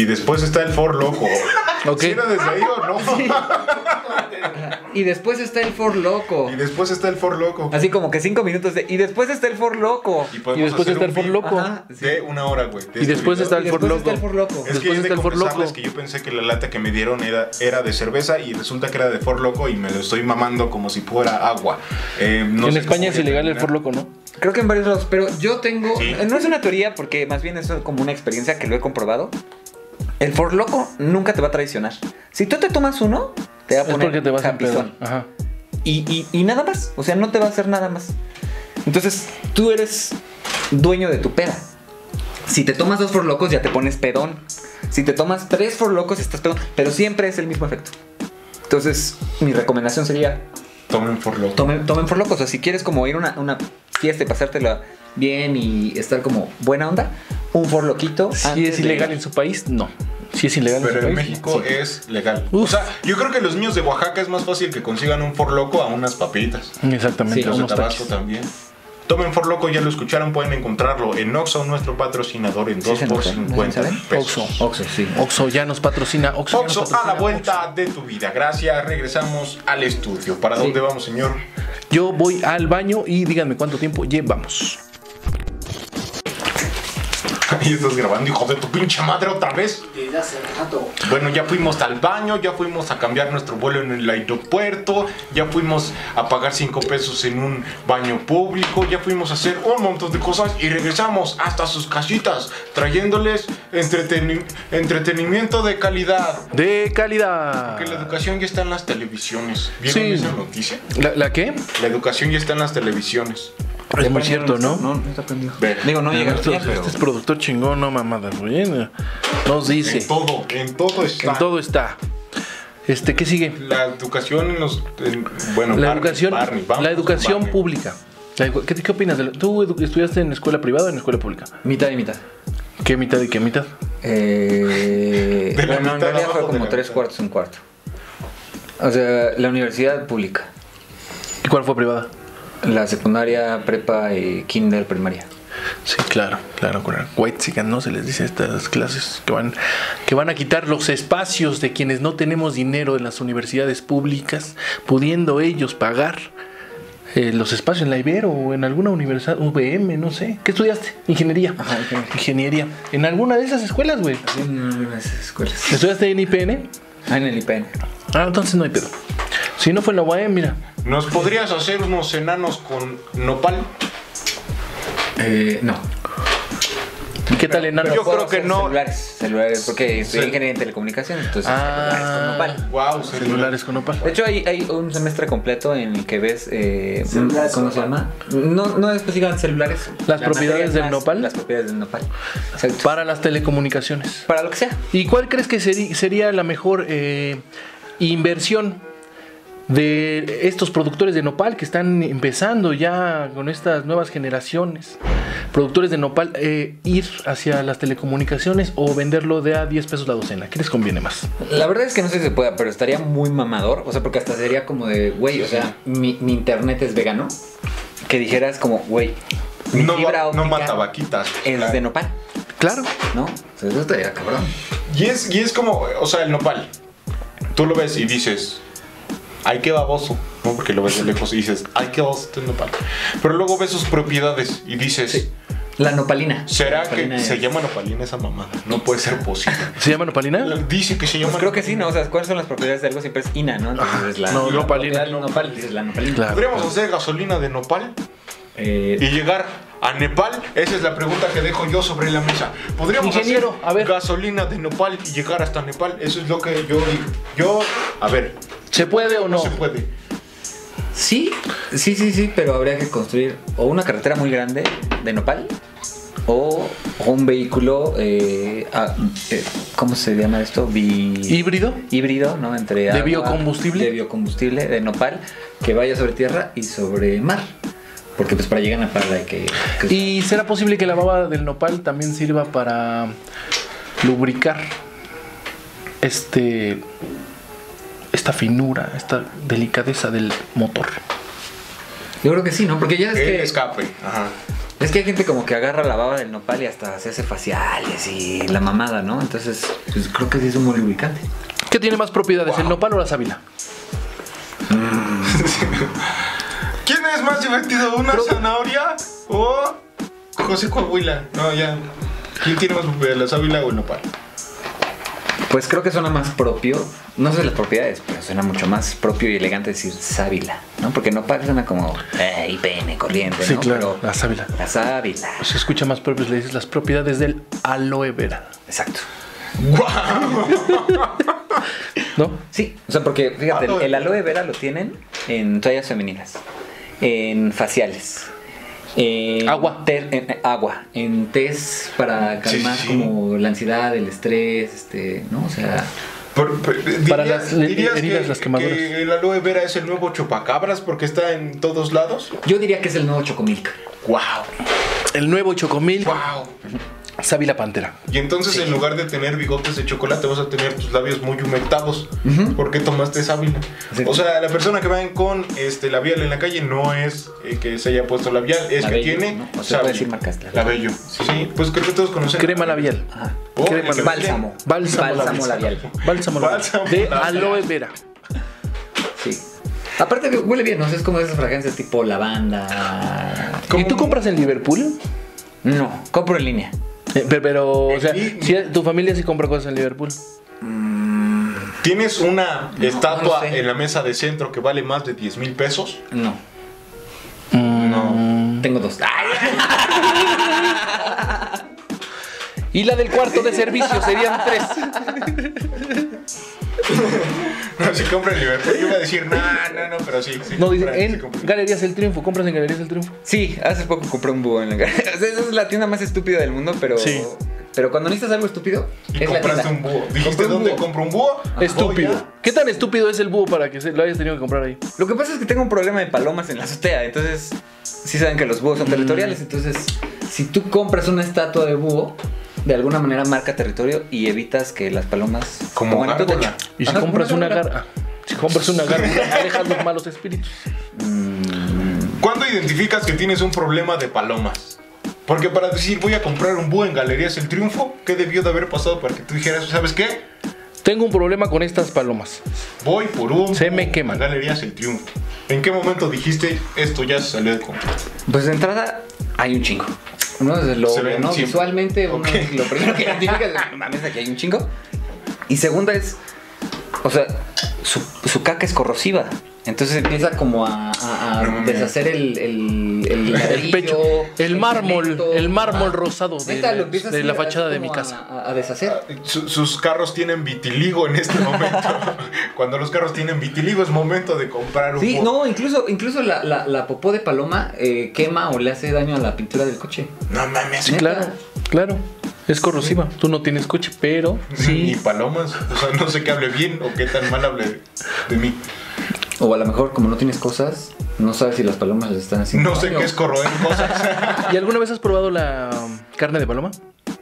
Y después está el For Loco. Ok. ¿Sí era desde ahí o no? Y después está el For Loco. Y después está el For Loco. Así como que cinco minutos de. Y después está el For Loco. podemos Y después está el For Loco. Ajá, sí. De una hora, güey. de Y este después video. está el Y For después Loco. está el For Loco. Es que Después es de está el For Loco. confesarles que yo pensé que la lata que me dieron era, era de cerveza y resulta que era de For Loco y me lo estoy mamando como si fuera agua. Eh, no en sé España es ilegal el. For Loco, ¿no? Creo que en varios lados, pero yo tengo. Sí. No es una teoría, porque más bien es como una experiencia que lo he comprobado. El For Loco nunca te va a traicionar. Si tú te tomas uno, te va a Es poner porque te vas a. Ajá. Y, y, y nada más. O sea, no te va a hacer nada más. Entonces, tú eres dueño de tu peda. Si te tomas dos For Locos, ya te pones pedón. Si te tomas tres For Locos, estás pedón. Pero siempre es el mismo efecto. Entonces, mi recomendación sería: Tomen For Loco. tomen, tomen For Locos. O sea, si quieres como ir a una, una fiesta y pasártela bien y estar como buena onda, un For Loquito. Si es de- ilegal en su país, no. Si es ilegal en Pero su en país. México es legal. Uf. O sea, yo creo que los niños de Oaxaca es más fácil que consigan un For Loco a unas papitas. Exactamente, Sí, Los de Tabasco también. Tomen For Loco, ya lo escucharon, pueden encontrarlo en Oxxo, nuestro patrocinador, en Sí, 2 se por nota, 50 ¿saben? pesos. Oxxo. Oxxo, sí. Oxxo ya nos patrocina. Nos Oxxo a la vuelta de tu vida. Gracias, regresamos al estudio. ¿Para Sí. dónde vamos, señor? Yo voy al baño y díganme cuánto tiempo llevamos. *laughs* Ahí estás grabando, hijo de tu pinche madre, otra vez. Bueno, ya fuimos al baño, ya fuimos a cambiar nuestro vuelo en el aeropuerto, ya fuimos a pagar 5 pesos en un baño público, ya fuimos a hacer un montón de cosas y regresamos hasta sus casitas trayéndoles entreteni- entretenimiento de calidad. De calidad. Que la educación ya está en las televisiones. ¿Vieron Sí. esa noticia? ¿La, la qué? La educación ya está en las televisiones. Es muy cierto, ¿no? No, no está prendido. Ve. Digo, no llega Esto-. Este es productor chingón, no mamadas, güey. Nos dice. En todo, en todo está. En todo está. Este, ¿qué sigue? La educación en los. en- bueno, La Barney, educación, Barney, vamos la con educación Barney. pública. La edu- ¿Qué, qué opinas? de la- ¿Tú edu- estudiaste en escuela privada o en escuela pública? Mitad y mitad. ¿Qué mitad y qué mitad? Eh, *laughs* De la bueno, en realidad fue de como la tres mitad. cuartos, un cuarto. O sea, la universidad pública. ¿Y cuál fue privada? La secundaria, prepa y kinder, primaria. Sí, claro, claro, claro. White ¿no? Se les dice estas clases que van, que van a quitar los espacios de quienes no tenemos dinero en las universidades públicas, pudiendo ellos pagar eh, los espacios en la Ibero o en alguna universidad, VM, no sé. ¿Qué estudiaste? Ingeniería. Ajá, ingeniería. Ingeniería. En alguna de esas escuelas, güey. En unas escuelas. ¿Estudiaste en IPN? Ah, en el IPN. Ah, entonces no hay pedo. Si no fue en la UAM, mira. ¿Nos podrías hacer unos enanos con nopal? Eh, no. ¿Y qué tal enano? Yo creo que no. Celulares, celulares, porque estoy Sí. ingeniería en telecomunicaciones, entonces Ah. celulares con nopal. Wow, Celulares con opal. De hecho, hay, hay un semestre completo en el que ves. Eh, ¿Cómo se llama? No, no específicamente celulares. Las La propiedades del más nopal. Las propiedades del nopal. Exacto. Para las telecomunicaciones. Para lo que sea. ¿Y cuál crees que sería la mejor eh, inversión de estos productores de nopal que están empezando ya con estas nuevas generaciones? Productores de nopal, eh, ir hacia las telecomunicaciones o venderlo de a 10 pesos la docena. ¿Qué les conviene más? La verdad es que no sé si se pueda, pero estaría muy mamador. O sea, porque hasta sería como de, güey, o sea, mi, mi internet es vegano. Que dijeras como, güey, mi No, fibra no óptica mata vaquitas. es Claro. de nopal, Claro. ¿no? O sea, eso estaría cabrón. Y es, y es como, o sea, el nopal. Tú lo ves y dices, ay, qué baboso. No, porque lo ves de lejos y dices, ay, qué baboso este nopal. Pero luego ves sus propiedades y dices, La nopalina. ¿Será La que se llama nopalina esa mamada? No puede ser posible. *laughs* ¿Se llama nopalina? Dice que se llama. Pues creo que sí, ¿no? O sea, ¿cuáles son las propiedades de algo? Siempre es ina, ¿no? Entonces, la, no, la nopalina. del nopal, dices la nopalina. Claro. Podríamos hacer gasolina de nopal Eh, y llegar a Nepal. Esa es la pregunta que dejo yo sobre la mesa. Podríamos Ingeniero, hacer a ver. gasolina de nopal y llegar hasta Nepal. Eso es lo que yo digo. Yo, a ver, ¿Se puede o no, no? se puede. sí, sí, sí, sí, pero habría que construir o una carretera muy grande de nopal o, o un vehículo, eh, eh, ¿cómo se llama esto? Bi- ¿Híbrido? híbrido, ¿no? Entre ¿De agua- biocombustible? De biocombustible, de nopal, que vaya sobre tierra y sobre mar. Porque pues para llegar a Nepal hay que... que- ¿Y será posible que la baba del nopal también sirva para lubricar este esta finura, esta delicadeza del motor? Yo creo que sí, ¿no? Porque ya es El que... escape. Ajá. Es que hay gente como que agarra la baba del nopal y hasta se hace faciales y la mamada, ¿no? Entonces, pues creo que sí es un buen lubricante. ¿Qué tiene más propiedades, el nopal o la sábila? *laughs* ¿Quién es más divertido? ¿Una zanahoria o José Coahuila? No, ya. ¿Quién tiene más propiedad, la sábila o el nopal? Pues creo que suena más propio, no sé las propiedades, pero suena mucho más propio y elegante decir sábila, ¿no? Porque nopal suena como, ey, pene, corriente, Sí, ¿no? claro, Pero la sábila. la sábila, Se escucha más propio si le dices las propiedades del aloe vera, exacto. *laughs* ¿no? Sí, o sea, porque fíjate, el, Aloe el aloe vera lo tienen en toallas femeninas, en faciales, en Agua. té- en, eh, agua, en test para calmar sí. como la ansiedad, el estrés, este, ¿no? O sea, Por- por- Para dirías- las le- dirías heridas, que- las quemaduras. que el aloe vera es el nuevo chupacabras porque está en todos lados. yo diría que es el nuevo chocomilk. ¡Wow! El nuevo chocomil, ¡Wow! Sábila pantera. Y entonces en lugar de tener bigotes de chocolate vas a tener tus labios muy humectados. ¿Por qué tomaste sábila? Sí. O sea, la persona que va con este labial en la calle no es eh, que se haya puesto labial, es que tiene ¿no? O se sábila. puede decir marcas, claro. Labello. Sí, pues creo que todos conocen. Crema labial. Ajá. Oh, crema que Bálsamo. Bálsamo Bálsamo labial. labial. Bálsamo labial. Bálsamo de labial. aloe vera. Sí. Aparte que huele bien, ¿no? Sea, es como esas fragancias tipo lavanda. ¿Y tú compras en Liverpool? No, compro en línea. Eh, pero, pero, o sea, Sí. tu familia sí compra cosas en Liverpool. Tienes una No, estatua no en la mesa de centro que vale más de 10 mil pesos. No. No. Tengo dos. Ay, Y la del cuarto de servicio serían tres. *laughs* *laughs* No, si compra en Liverpool, yo iba a decir, no, no, no, pero sí. sí No, dice, compra, sí en. Galerías El Triunfo. ¿Compras en Galerías El Triunfo? Sí, hace poco compré un búho en la *laughs* o sea, Esa es la tienda más estúpida del mundo, pero. Sí. Pero cuando necesitas algo estúpido, Y es compraste un búho. Dijiste, un ¿dónde búho. compro un búho? Estúpido. ¿Qué tan estúpido es el búho para que se- lo hayas tenido que comprar ahí? Lo que pasa es que tengo un problema de palomas en la azotea, entonces sí saben que los búhos son territoriales, entonces si tú compras una estatua de búho, de alguna manera marca territorio y evitas que las palomas Como gárgola. techo. Y si Ajá, compras una gárgola. garra. Si compras una garra, *laughs* alejas los malos espíritus. ¿Cuándo identificas que tienes un problema de palomas? Porque para decir voy a comprar un búho en Galerías El Triunfo, ¿qué debió de haber pasado para que tú dijeras, ¿sabes qué? Tengo un problema con estas palomas. Voy por un Se me queman. Galerías El Triunfo. ¿En qué momento dijiste esto ya se salió de control? Pues de entrada hay un chingo. Uno es lo ¿no? visualmente, uno lo primero que identificas es, "No mames, aquí hay un chingo. Y segunda es, o sea, su, su caca es corrosiva. Entonces empieza como a, deshacer el, el, el, ladrillo, pecho, el mármol, cemento. el mármol Ajá. rosado de la- de fachada de mi casa. A, a deshacer. Su- sus carros tienen vitiligo en este momento. *laughs* Cuando los carros tienen vitiligo es momento de comprar un Sí, no, incluso, incluso la, la, la popó de paloma eh, quema o le hace daño a la pintura del coche. No mames. Sí, claro, claro. Es corrosiva. Tú no tienes coche, pero Ni sí. palomas. O sea, no sé qué hable bien o qué tan mal hable de, de mí. O a lo mejor, como no tienes cosas, no sabes si las palomas le están haciendo No sé qué es corroer cosas. *laughs* ¿Y alguna vez has probado la um, carne de paloma?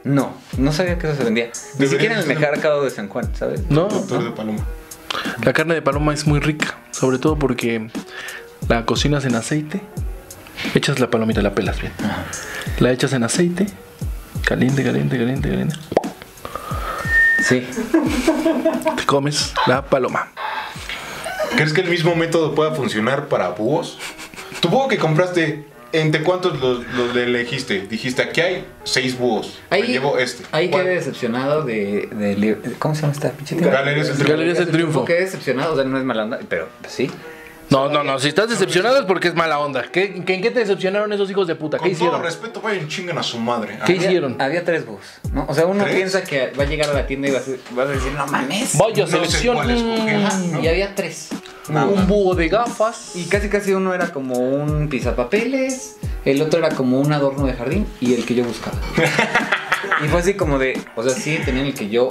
No, no sabía que eso se vendía. Ni siquiera en el mercado de San Juan, ¿sabes? No. Doctor de paloma. La carne de paloma es muy rica, sobre todo porque la cocinas en aceite, echas la palomita, la pelas bien, la echas en aceite, caliente, caliente, caliente, caliente, Sí. te comes la paloma. ¿Crees que el mismo método pueda funcionar para búhos? Tu búho que compraste, ¿Entre cuántos los, los elegiste? Dijiste, aquí hay seis búhos. Ahí- Me llevo este. Ahí ¿Cuál? quedé decepcionado de, ¿Cómo se llama esta pinche? Galerías del Triunfo. Galerías del Triunfo. Quedé decepcionado, o sea, no es mala onda, pero pues, sí. No, no, no. Si estás decepcionado es porque es mala onda. ¿Qué, qué- ¿En qué te decepcionaron esos hijos de puta? ¿Qué Con todo hicieron? respeto, vayan chingan a su madre. ¿Qué hicieron? Había tres búhos, ¿no? O sea, uno ¿Tres? piensa que va a llegar a la tienda y va a, ser- va a decir, no mames. Vaya No sé selección. cuál escoger. Mm, Ajá, ¿no? Y había tres. Un búho de gafas. Y casi casi uno era como un pizapapeles, el otro era como un adorno de jardín y el que yo buscaba. *laughs* y fue así como de, o sea, sí tenían el que yo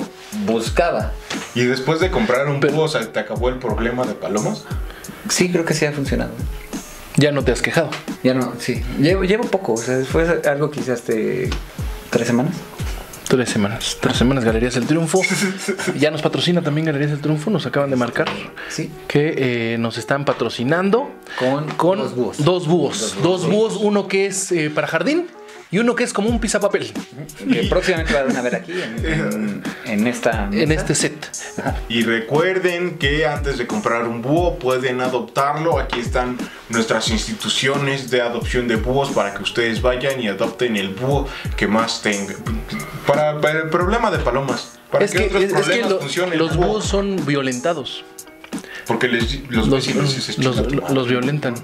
buscaba. Y después de comprar un Pero- búho, o sea, ¿te acabó el problema de palomas? Sí, creo que sí ha funcionado. Ya no te has quejado. Ya no, sí. Llevo, llevo poco, o sea, fue algo que hice hace tres semanas. Tres semanas. Tres semanas Galerías del Triunfo. *laughs* Ya nos patrocina también Galerías del Triunfo. Nos acaban de marcar Sí. que eh, nos están patrocinando Con, con dos búhos. Dos búhos. Dos búhos, uno que es eh, para jardín y uno que es como un pisapapel Que próximamente van a ver aquí en, en- en esta. en este set. Y recuerden que antes de comprar un búho pueden adoptarlo. Aquí están nuestras instituciones de adopción de búhos para que ustedes vayan y adopten el búho que más tengan. Para, para el problema de palomas. Para Es que, que, otros es- es que problemas lo- funcionen. los búhos son violentados. Porque les, los, Los, los- los violentan.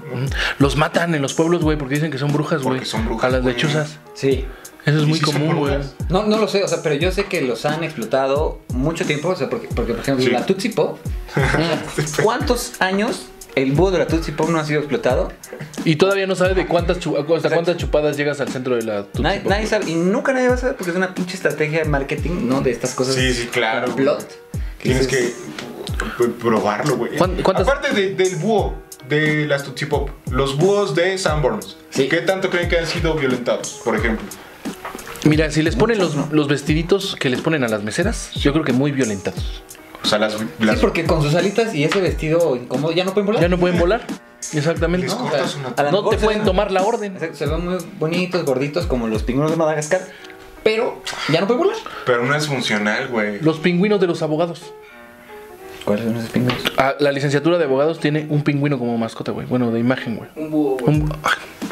Los matan en los pueblos, güey, porque dicen que son brujas, güey. Porque son brujas, A las güey. lechuzas. Sí. Eso es ¿Y muy si común, güey. No, no lo sé, o sea, pero yo sé que los han explotado mucho tiempo, o sea, porque, porque por ejemplo, Sí. la Tootsie Pop, *laughs* ¿cuántos años el búho de la Tootsie Pop no ha sido explotado? Y todavía no sabe de cuántas, chu- hasta cuántas chupadas llegas al centro de la Tootsie Nadie, Pop, nadie sabe, y nunca nadie va a saber porque es una pinche estrategia de marketing, ¿no? De estas cosas. Sí, sí, claro. Plot. Tienes que probarlo, güey. ¿Cuán- cuántas- Aparte de- del búho de las Tootsie Pop, los búhos de Sanborns, Sí. ¿qué tanto creen que han sido violentados, por ejemplo? Mira, si les ponen los, los vestiditos que les ponen a las meseras, yo creo que muy violentados. O sea, las, Sí, las porque con sus alitas y ese vestido incómodo ya no pueden volar. Ya no pueden volar. Exactamente. No, o sea, una... No te pueden tomar la orden. Se ven muy bonitos, gorditos, como los pingüinos de Madagascar, pero ya no pueden volar. Pero no es funcional, güey. Los pingüinos de los abogados. ¿Cuáles son esos pingüinos? Ah, la licenciatura de abogados tiene un pingüino como mascota, güey. Bueno, de imagen, güey. Un búho, güey. Un,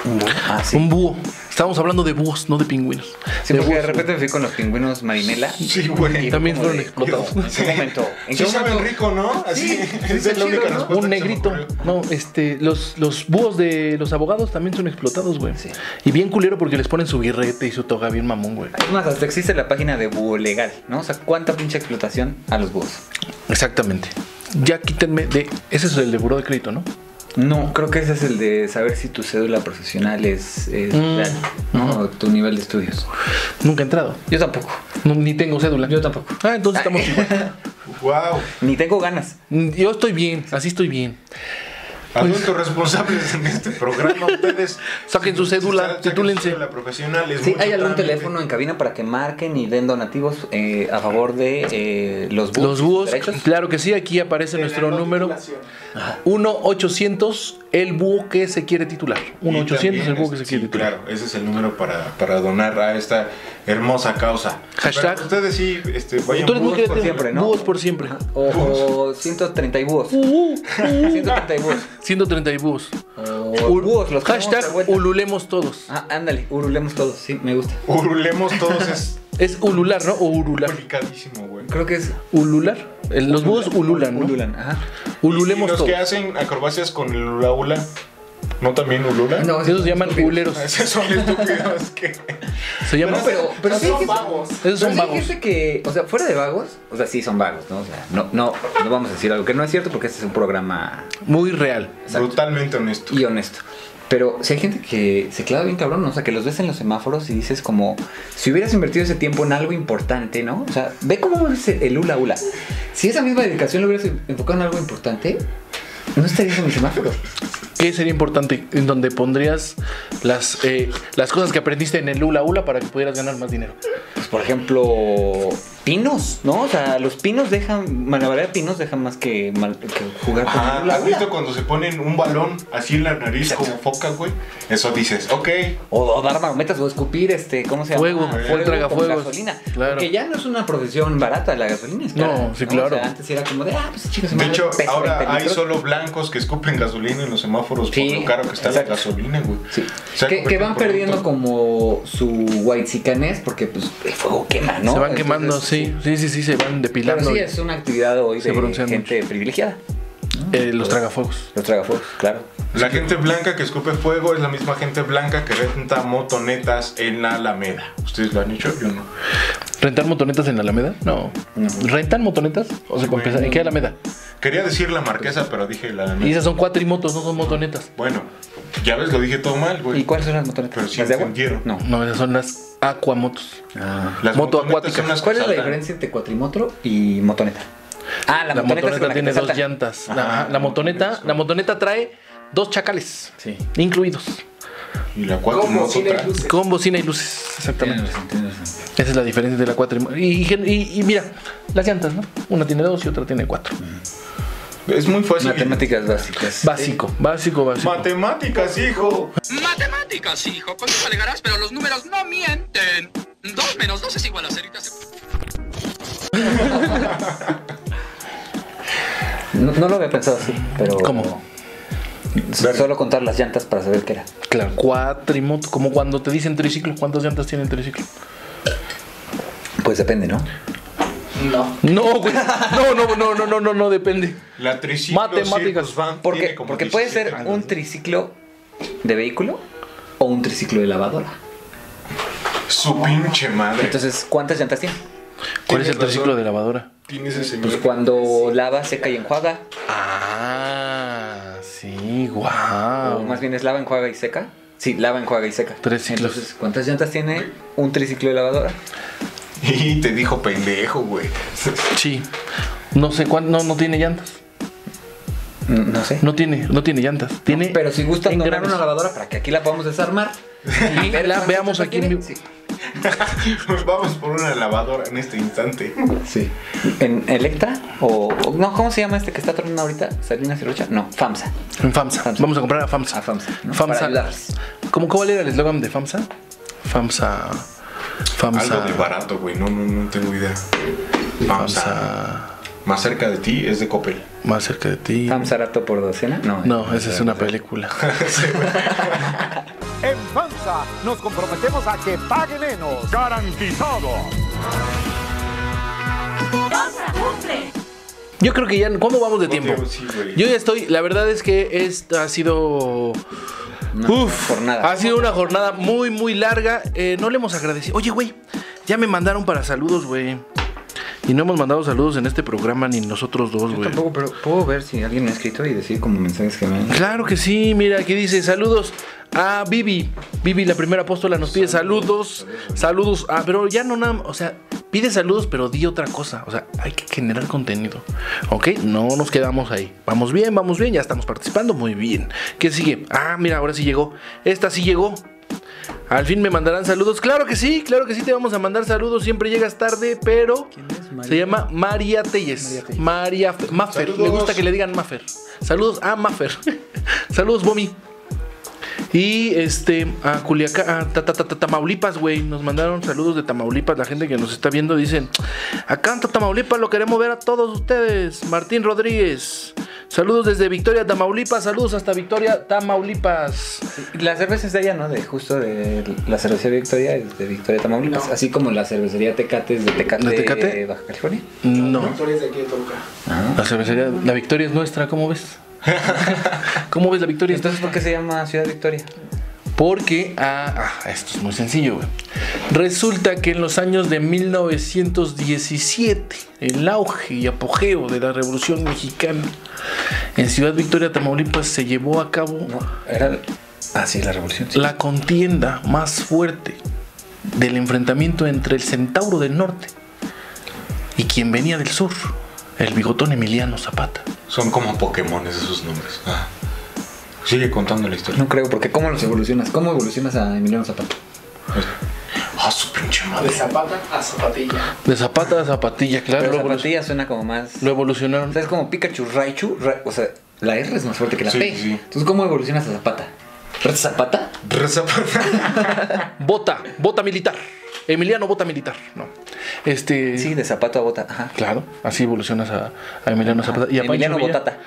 ah, Ah, sí. un búho. Estábamos hablando de búhos, no de pingüinos. Sí, de porque de repente me fui con los pingüinos marinela. Sí, güey. y También fueron explotados. ¿En qué momento? ¿En Sí saben rico, ¿no? Así, esa es la chido, única ¿no? respuesta. Un negrito. No, este, los, los búhos de los abogados también son explotados, güey. Sí. Y bien culero porque les ponen su birrete y su toga bien mamón, güey. Es más, hasta existe la página de Búho Legal, ¿no? O sea, ¿cuánta pinche explotación a los búhos? Exactamente. Ya quítenme de. Ese es el de buró de crédito, ¿no? No, creo que ese es el de saber si tu cédula profesional es, es Mm. real, ¿no? O tu nivel de estudios. Nunca he entrado. Yo tampoco. No, ni tengo cédula. Yo tampoco. Ah, entonces estamos igual. *laughs* Wow. Ni tengo ganas. Yo estoy bien, así estoy bien. Adultos responsables en este programa, ustedes. *laughs* Saquen su cédula, titúlense. profesional. es Sí, mucho hay algún trámite. teléfono en cabina para que marquen y den donativos eh, a favor de eh, los búhos. Los búhos, claro que sí, aquí aparece nuestro número. 1-800, el búho que se quiere titular. Y 1-800, también, el búho que se quiere sí, titular. Claro, ese es el número para, para donar a esta hermosa causa. Hashtag. Pero ustedes sí, este, vayan Tú eres muy búhos creativo. por siempre, ¿no? Búhos por siempre. O, o 130 y búhos. *laughs* 130 y búhos. 130 y búhos. O Ul- búhos, los Hashtag ululemos todos. Ah, ándale, urulemos todos, sí, me gusta. Urulemos todos es *laughs* Es ulular, ¿no? O urular. complicadísimo, güey. Creo que es Ulular. Los búhos ululan, ¿no? ululan, ajá. Ululemos ¿Y los todos. que hacen acrobacias con el hula, ¿no también ululan? No, Esos se llaman uleros. *laughs* Esos son estúpidos que... Se llaman. No, pero, pero sí hay gente- Esos son sí hay vagos. gente que, o sea, fuera de vagos, o sea, sí son vagos, ¿no? O sea, no, no, no vamos a decir algo que no es cierto porque este es un programa Muy real. Exacto. Brutalmente honesto. y honesto. Pero si hay gente que se clava bien cabrón, ¿no? o sea, que los ves en los semáforos y dices como, si hubieras invertido ese tiempo en algo importante, ¿no? O sea, ve cómo es el hula hula. Si esa misma dedicación lo hubieras enfocado en algo importante, no estarías en el semáforo. ¿Qué sería importante? En donde pondrías las, eh, las cosas que aprendiste en el hula hula para que pudieras ganar más dinero. Pues, por ejemplo, pinos, ¿no? O sea, los pinos dejan, de pinos dejan más que, mal- que jugar con Ajá, la ¿has visto cuando se ponen un balón así en la nariz como foca, güey? Eso dices, ok. O, o dar marometas o escupir, este, ¿cómo se llama? Fuego, fuego, tragafuegos. con gasolina. Claro. Porque ya no es una profesión barata la gasolina, es No, cara, sí, claro. O sea, antes era como de, ah, pues chicos, De hecho, ahora hay solo blancos que escupen gasolina en los semáforos Sí, por lo caro que está exacto. la gasolina, güey. Sí. Que, que van en perdiendo como su white porque pues el fuego quema, ¿no? Se van Entonces, quemando, sí, sí, sí, sí, se van Pero depilando. sí es una actividad hoy de gente privilegiada. Eh, los tragafuegos. Los tragafuegos, claro. La gente blanca que escupe fuego es la misma gente blanca que renta motonetas en la Alameda. ¿Ustedes lo han hecho? Yo no. ¿Rentar motonetas en la Alameda? No. ¿Rentan motonetas? O sea, Bueno. ¿en qué Alameda? Quería decir la marquesa, pero dije la Y Alameda. esas son cuatrimotos, no son motonetas. Bueno, ya ves, lo dije todo mal, güey. ¿Y cuáles son las motonetas? Pero sí ¿Las de agua? No. No, esas son las aquamotos. Las Moto motonetas acuática. son las que ¿Cuál es la diferencia entre cuatrimotro y motoneta? Ah, la, La, motoneta, con la tiene dos salta. llantas. Ajá, La, la la motoneta, motoneta. la motoneta trae dos chacales. Sí. Incluidos. Y la cuatro Como moto cine trae- luces. Con bocina y luces. Exactamente. Esa es la diferencia de la cuatrimoto. Y, y- y mira, las llantas, ¿no? Una tiene dos y otra tiene cuatro. Es muy fácil. Matemáticas básicas. Básico, básico, básico. Matemáticas, hijo. Matemáticas, hijo. Con eso alegarás, pero los números no mienten. Dos menos dos es igual a cero. y te hace- *laughs* No, no lo había pensado así, pero. ¿Cómo? Solo contar las llantas para saber qué era. Claro, cuatrimoto. Como cuando te dicen triciclo. ¿Cuántas llantas tiene el triciclo? Pues depende, ¿no? No. No, güey. No, no, no, no, no, no, no depende. La triciclo Matemáticas. Circus Van Porque, tiene como porque puede 17 ser años. un triciclo de vehículo o un triciclo de lavadora. Su pinche madre. Entonces, ¿cuántas llantas tiene? ¿Cuál es el triciclo de lavadora? Tienes ese Pues cuando lava, seca y enjuaga. Ah, sí, O wow. más bien es lava, enjuaga y seca. Sí, lava, enjuaga y seca. Tres ciclos. Entonces, ¿cuántas llantas tiene un triciclo de lavadora? *laughs* Y te dijo pendejo, güey. Sí. No sé cuánto, no, no tiene llantas. No sé. No tiene, no tiene llantas. Tiene Pero si gustan engranes. una lavadora para que aquí la podamos desarmar. Y ver la veamos aquí en tiene. vivo. Sí. *laughs* Vamos por una lavadora en este instante. Sí. ¿En Electra? O, no, ¿cómo se llama este que está tronando ahorita? ¿Salinas y Rocha? No, FAMSA. En FAMSA. FAMSA. Vamos a comprar a FAMSA. A FAMSA, ¿no? FAMSA. ¿Cómo, ¿Cuál era el eslogan de FAMSA? FAMSA. FAMSA. Algo de barato, güey. No, no, no tengo idea. Vamos a... FAMSA. Más cerca de ti es de Coppel. Más cerca de ti. ¿FAMSA rato por docena? No. No, esa es una película. *laughs* *laughs* En FAMSA nos comprometemos a que pague menos. ¡Garantizado! Yo creo que ya. ¿Cómo vamos de tiempo? Yo ya estoy. La verdad es que esta ha sido. Una Uf, jornada. Ha sido una jornada muy, muy larga. Eh, no le hemos agradecido. Oye, güey, ya me mandaron para saludos, güey. Y no hemos mandado saludos en este programa ni nosotros dos, Yo güey. tampoco, pero puedo ver si alguien me ha escrito y decir como mensajes que me han... Claro que sí, mira, aquí dice saludos a Vivi. Vivi, la primera apóstola, nos pide saludos. Saludos. Ah, pero ya no nada, o sea, pide saludos, pero di otra cosa. O sea, hay que generar contenido. ¿Ok? No nos quedamos ahí. Vamos bien, vamos bien, ya estamos participando muy bien. ¿Qué sigue? Ah, mira, ahora sí llegó. Esta sí llegó. Al fin me mandarán saludos. Claro que sí, claro que sí, te vamos a mandar saludos. Siempre llegas tarde, pero se llama María Telles. María Fe- Maffer. Le gusta que le digan Maffer. Saludos a Maffer. *laughs* saludos, Bomi. Y este, a Culiacán, a Ta- Ta- Ta- Ta- Tamaulipas, güey. Nos mandaron saludos de Tamaulipas. La gente que nos está viendo dicen: Acá en Tamaulipas lo queremos ver a todos ustedes. Martín Rodríguez. Saludos desde Victoria, Tamaulipas. Saludos hasta Victoria, Tamaulipas. La cerveza es de allá, ¿no? De justo de la cervecería Victoria es de Victoria Tamaulipas, así como la cervecería Tecate es de Tecate, ¿De Tecate? Baja California. No. Historias de aquí de Toluca. La cervecería, la Victoria es nuestra, ¿cómo ves? *laughs* ¿Cómo ves la Victoria? Entonces, ¿por qué se llama Ciudad Victoria? Porque, ah, ah, esto es muy sencillo, güey. Resulta que en los años de 1917, el auge y apogeo de la Revolución Mexicana, en Ciudad Victoria, Tamaulipas, se llevó a cabo No, era ah sí, la revolución. sí. la contienda más fuerte del enfrentamiento entre el Centauro del Norte y quien venía del sur, el bigotón Emiliano Zapata. Son como Pokémones esos nombres. Ah. Sigue contando la historia. No creo, porque ¿cómo los evolucionas? ¿Cómo evolucionas a Emiliano Zapata? Ah, su pinche De madre. zapata a zapatilla. De zapata a zapatilla, claro. Pero zapatilla suena como más. lo evolucionaron. O sea, es como Pikachu, Raichu. Ra- o sea, la R es más fuerte que la Sí, P. sí. Entonces, ¿cómo evolucionas a Zapata? ¿Red Zapata? Rezapata. Bota, *laughs* bota militar. Emiliano Bota militar. No. Este. Sí, de zapato a bota. Ajá. Claro, así evolucionas a, a Emiliano Zapata. Y a Pancho Emiliano Villa. Botata.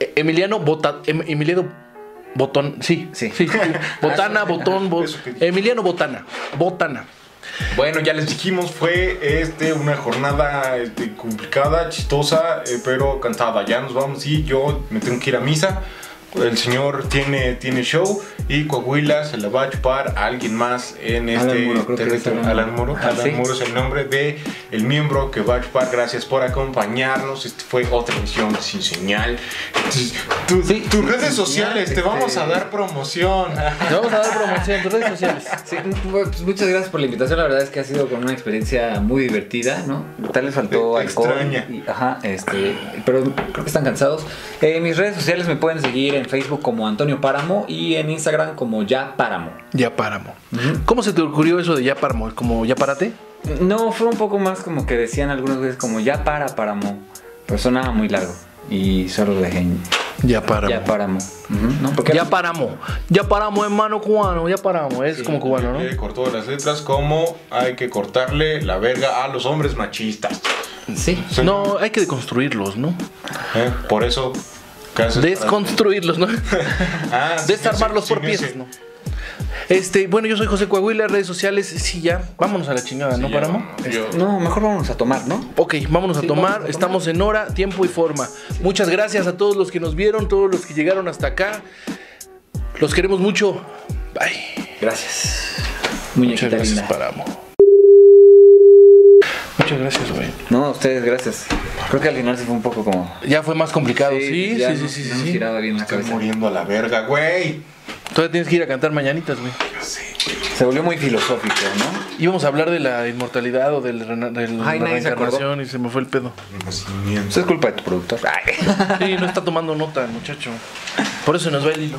Eh, Emiliano Bota, Em- Emiliano Botón, sí, Sí. sí, sí. *laughs* Botana, Botón, Bo-. Emiliano Botana, Botana. Bueno, ya les dijimos, fue este una jornada este, complicada, chistosa, eh, pero cansada. Ya nos vamos y yo me tengo que ir a misa. El señor tiene, tiene show y Coahuila se la va a chupar a alguien más en Alan este es territorio. Alan Alan Muro. Ah, Alan sí. Muro es el nombre de el miembro que va a chupar. Gracias por acompañarnos. Este fue otra emisión sin señal. Tu- Sí, tus sin redes señal, sociales, te este- vamos a dar promoción. Te vamos a dar promoción tus redes sociales. Sí, pues muchas gracias por la invitación. La verdad es que ha sido con una experiencia muy divertida, ¿no? Tal vez faltó alcohol. extraña. y- ajá, este, pero creo que están cansados. Eh, mis redes sociales me pueden seguir en Facebook como Antonio Páramo y en Instagram como Ya Páramo. Ya paramo. ¿Cómo se te ocurrió eso de ya paramo? ¿Como ya parate? No, fue un poco más como que decían algunas veces como Ya para Páramo. Pero sonaba muy largo. Y solo dejé en Ya paramo. Ya Páramo. Ujú, ¿no? Porque Ya paramos. Ya paramos, hermano cubano. Ya paramos. Es como cubano, ¿no? Cortó las letras como hay que cortarle la verga a los hombres machistas. Sí. Sí. No, hay que deconstruirlos, ¿no? ¿Eh? Por eso. Desconstruirlos, ¿no? *laughs* Ah, *laughs* Desarmarlos por sin piezas, ese. ¿no? Este, bueno, yo soy José Coahuila, redes sociales, sí, ya, vámonos a la chingada, ¿no, Paramo? yo- No, mejor vámonos a tomar, ¿no? Ok, vámonos a tomar, vamos a tomar. estamos en hora, tiempo y forma. Muchas gracias a todos los que nos vieron, todos los que llegaron hasta acá. Los queremos mucho. Bye. Gracias. Muchas gracias. Paramo. Muchas gracias, güey. No, a ustedes, gracias. Creo que al final sí fue un poco como. Ya fue más complicado, sí, sí, ya sí, no- sí, sí, sí. giraba bien la Estoy cabeza. muriendo a la verga, güey. Todavía tienes que ir a cantar mañanitas, güey. Se volvió muy filosófico, ¿no? Íbamos a hablar de la inmortalidad o del rena- de la Ay, nadie se acordó. reencarnación y se me fue el pedo. Nacimiento. Eso es culpa de tu productor. Ay. Sí, no está tomando nota, el muchacho. Por eso nos va el hilo.